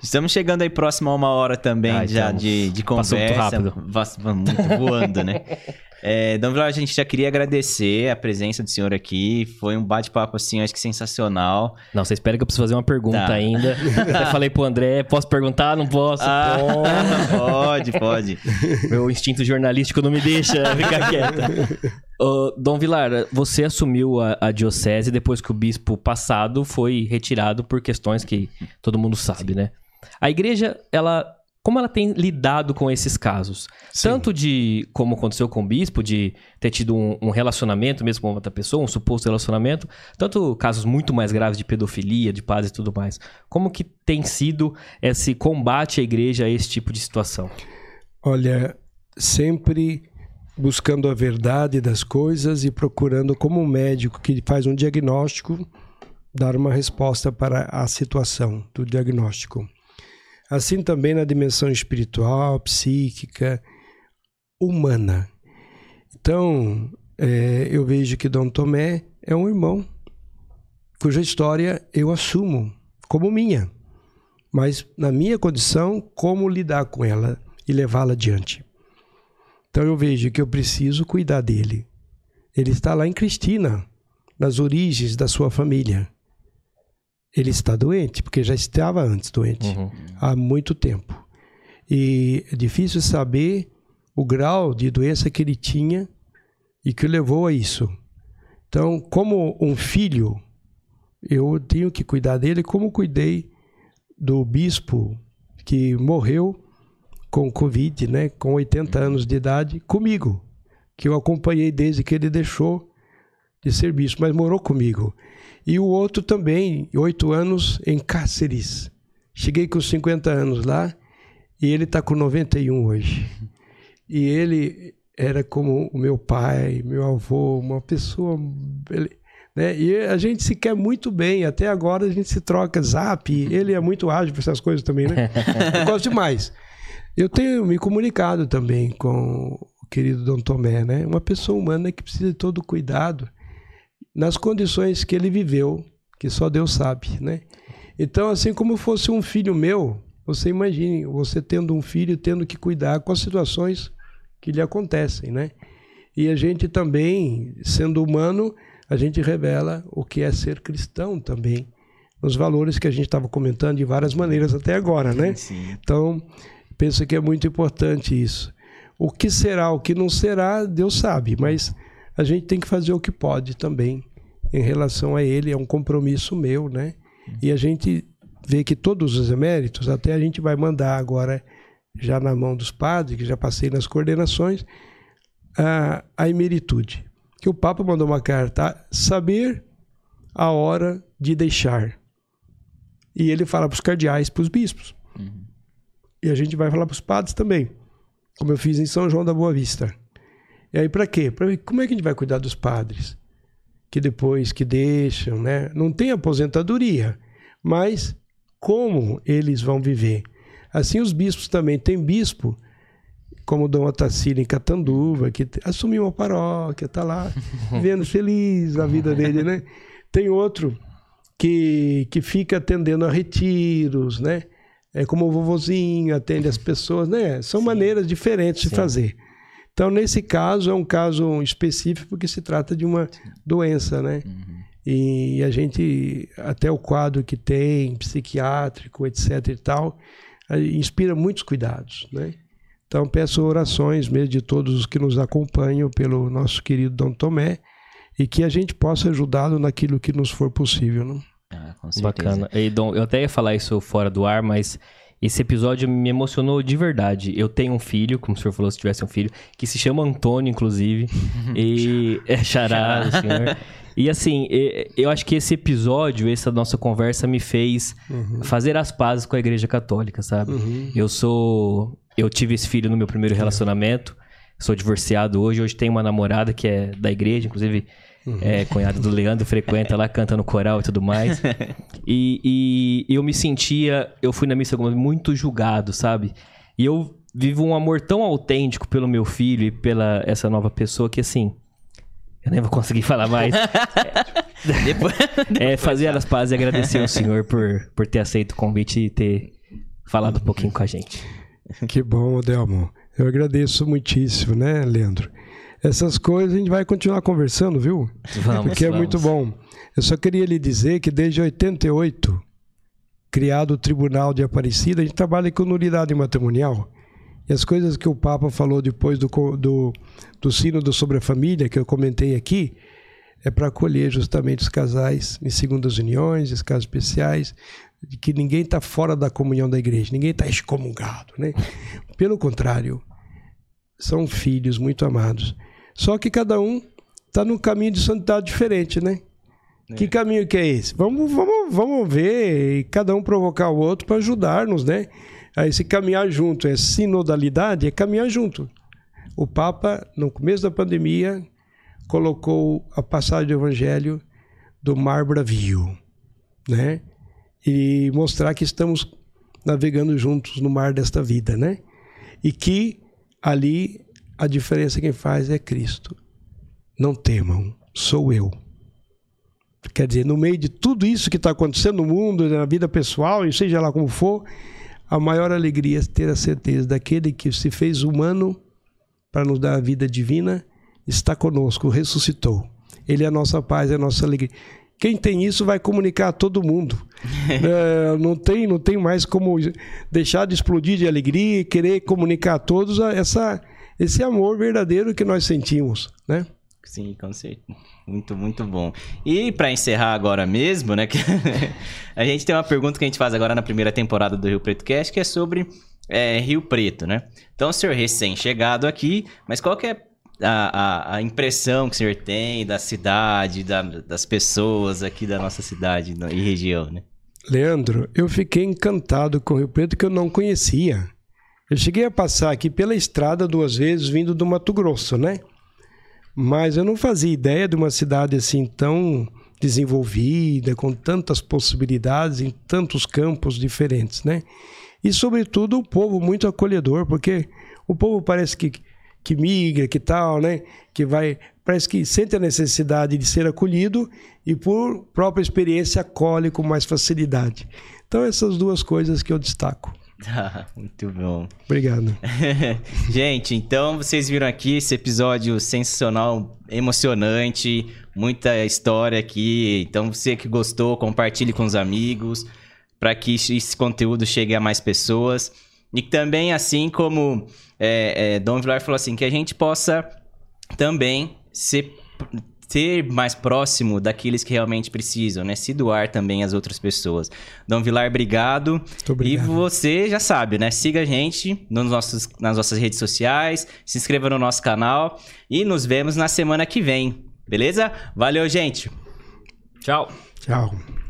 Estamos chegando aí próximo a uma hora também Ah, já estamos. de, de Passou muito conversa. rápido. Muito voando, né? É, Dom Vilar, a gente já queria agradecer a presença do senhor aqui. Foi um bate-papo, assim, acho que sensacional. Não, você espera que eu preciso fazer uma pergunta Tá. ainda. Até falei pro André, posso perguntar? Não posso. Ah, pode, pode. Meu instinto jornalístico não me deixa ficar quieto. Ô, Dom Vilar, você assumiu a, a diocese depois que o bispo passado foi retirado por questões que todo mundo sabe, né? A igreja, ela. Como ela tem lidado com esses casos? Tanto de, como aconteceu com o bispo, de ter tido um, um relacionamento mesmo com outra pessoa, um suposto relacionamento, tanto casos muito mais graves de pedofilia, de paz e tudo mais. Como que tem sido esse combate à igreja a esse tipo de situação? Olha, sempre buscando a verdade das coisas e procurando, como um médico que faz um diagnóstico, dar uma resposta para a situação do diagnóstico. Assim também na dimensão espiritual, psíquica, humana. Então, é, eu vejo que Dom Tomé é um irmão cuja história eu assumo como minha, mas na minha condição, como lidar com ela e levá-la adiante. Então eu vejo que eu preciso cuidar dele. Ele está lá em Cristina, nas origens da sua família. Ele está doente, porque já estava antes doente, Uhum. há muito tempo. E é difícil saber o grau de doença que ele tinha e que o levou a isso. Então, como um filho, eu tenho que cuidar dele como cuidei do bispo que morreu com Covid, né, com 80 anos de idade, comigo, que eu acompanhei desde que ele deixou de ser bispo, mas morou comigo. E o outro também, oito anos em Cáceres. Cheguei com 50 anos lá e ele está com 91 hoje. E ele era como o meu pai, meu avô, uma pessoa. né? E a gente se quer muito bem, até agora a gente se troca zap. Ele é muito ágil para essas coisas também, né? Eu gosto demais. Eu tenho me comunicado também com o querido Dom Tomé, né? Uma pessoa humana que precisa de todo cuidado nas condições que ele viveu, que só Deus sabe, né? Então, assim como fosse um filho meu, você imagine você tendo um filho tendo que cuidar com as situações que lhe acontecem, né? E a gente também, sendo humano, a gente revela o que é ser cristão também, nos valores que a gente estava comentando de várias maneiras até agora, né? Sim. Então, penso que é muito importante isso. O que será, o que não será, Deus sabe, mas a gente tem que fazer o que pode também em relação a ele, é um compromisso meu, né? E a gente vê que todos os eméritos, até a gente vai mandar agora, já na mão dos padres, que já passei nas coordenações, a, a emeritude. Que o Papa mandou uma carta, saber a hora de deixar. E ele fala para os cardeais, para os bispos. E a gente vai falar para os padres também, como eu fiz em São João da Boa Vista. E aí para quê? Pra, como é que a gente vai cuidar dos padres? Que depois que deixam, né? Não tem aposentadoria, mas como eles vão viver? Assim os bispos também. Tem bispo, como Dom Otacílio em Catanduva, que assumiu uma paróquia, tá lá vivendo feliz a vida dele, né? Tem outro que, que fica atendendo a retiros, né? É como o vovozinho atende as pessoas, né? São maneiras diferentes de Sim. fazer. Então, nesse caso, é um caso específico porque se trata de uma doença, né? E a gente, até o quadro que tem, psiquiátrico, etc e tal, inspira muitos cuidados, né? Então peço orações mesmo de todos os que nos acompanham pelo nosso querido Dom Tomé e que a gente possa ajudá-lo naquilo que nos for possível. Não? Ah, com certeza. Bacana. E, Dom, eu até ia falar isso fora do ar, mas esse episódio me emocionou de verdade. Eu tenho um filho, como o senhor falou, se tivesse um filho, que se chama Antônio, inclusive. e é chará, o senhor. E assim, eu acho que esse episódio, essa nossa conversa me fez fazer as pazes com a Igreja Católica, sabe? Eu sou. Eu tive esse filho no meu primeiro relacionamento. Sou divorciado hoje. Hoje tenho uma namorada que é da igreja, inclusive é cunhada do Leandro, frequenta lá, canta no coral e tudo mais. E, e eu me sentia. Eu fui na missa muito julgado, sabe? E eu vivo um amor tão autêntico pelo meu filho e pela essa nova pessoa que assim. Eu nem vou conseguir falar mais. Depois... É fazer as pazes e agradecer ao senhor por, por ter aceito o convite e ter falado um pouquinho com a gente. Que bom, Adelmo. Eu agradeço muitíssimo, né, Leandro? Essas coisas a gente vai continuar conversando, viu? Vamos, Porque é vamos. muito bom. Eu só queria lhe dizer que desde 88, criado o Tribunal de Aparecida, a gente trabalha com nulidade matrimonial. E as coisas que o Papa falou depois do, do, do sínodo sobre a família, que eu comentei aqui, é para acolher justamente os casais em segundas uniões, os casos especiais, de que ninguém está fora da comunhão da igreja, ninguém está excomungado, né? Pelo contrário, são filhos muito amados. Só que cada um está num caminho de santidade diferente, né? Que caminho que é esse? Vamos, vamos, vamos ver e cada um provocar o outro para ajudar-nos, né? A esse caminhar junto. É sinodalidade, é caminhar junto. O Papa, no começo da pandemia, colocou a passagem do Evangelho do Mar Bravio, né? E mostrar que estamos navegando juntos no mar desta vida, né? E que ali a diferença quem faz é Cristo. Não temam, sou eu. Quer dizer, no meio de tudo isso que está acontecendo no mundo, na vida pessoal, e seja lá como for, a maior alegria é ter a certeza daquele que se fez humano para nos dar a vida divina, está conosco, ressuscitou. Ele é a nossa paz, é a nossa alegria. Quem tem isso vai comunicar a todo mundo. É, não, tem, não tem mais como deixar de explodir de alegria e querer comunicar a todos essa, esse amor verdadeiro que nós sentimos, né? Sim, com certeza. Muito, muito bom. E pra encerrar agora mesmo, né? a gente tem uma pergunta que a gente faz agora na primeira temporada do Rio Preto Cast, que é sobre é, Rio Preto, né? Então, o senhor recém-chegado aqui, mas qual que é a, a, a impressão que o senhor tem da cidade, da- das pessoas aqui da nossa cidade e região, né? Leandro, eu fiquei encantado com o Rio Preto que eu não conhecia. Eu cheguei a passar aqui pela estrada duas vezes vindo do Mato Grosso, né? Mas eu não fazia ideia de uma cidade assim tão desenvolvida, com tantas possibilidades em tantos campos diferentes, né? E sobretudo o povo muito acolhedor, porque o povo parece que que migra, que tal, né? Que vai, parece que sente a necessidade de ser acolhido e por própria experiência acolhe com mais facilidade. Então essas duas coisas que eu destaco. muito bom. Obrigado. Gente, então vocês viram aqui esse episódio sensacional, emocionante, muita história aqui. Então você que gostou, compartilhe com os amigos para que esse conteúdo chegue a mais pessoas. E também, assim como é, é, Dom Vilar falou assim, que a gente possa também ser, ser mais próximo daqueles que realmente precisam, né? Se doar também às outras pessoas. Dom Vilar, obrigado. obrigado. E você já sabe, né? Siga a gente nos nossos, nas nossas redes sociais, se inscreva no nosso canal e nos vemos na semana que vem, beleza? Valeu, gente! Tchau. Tchau.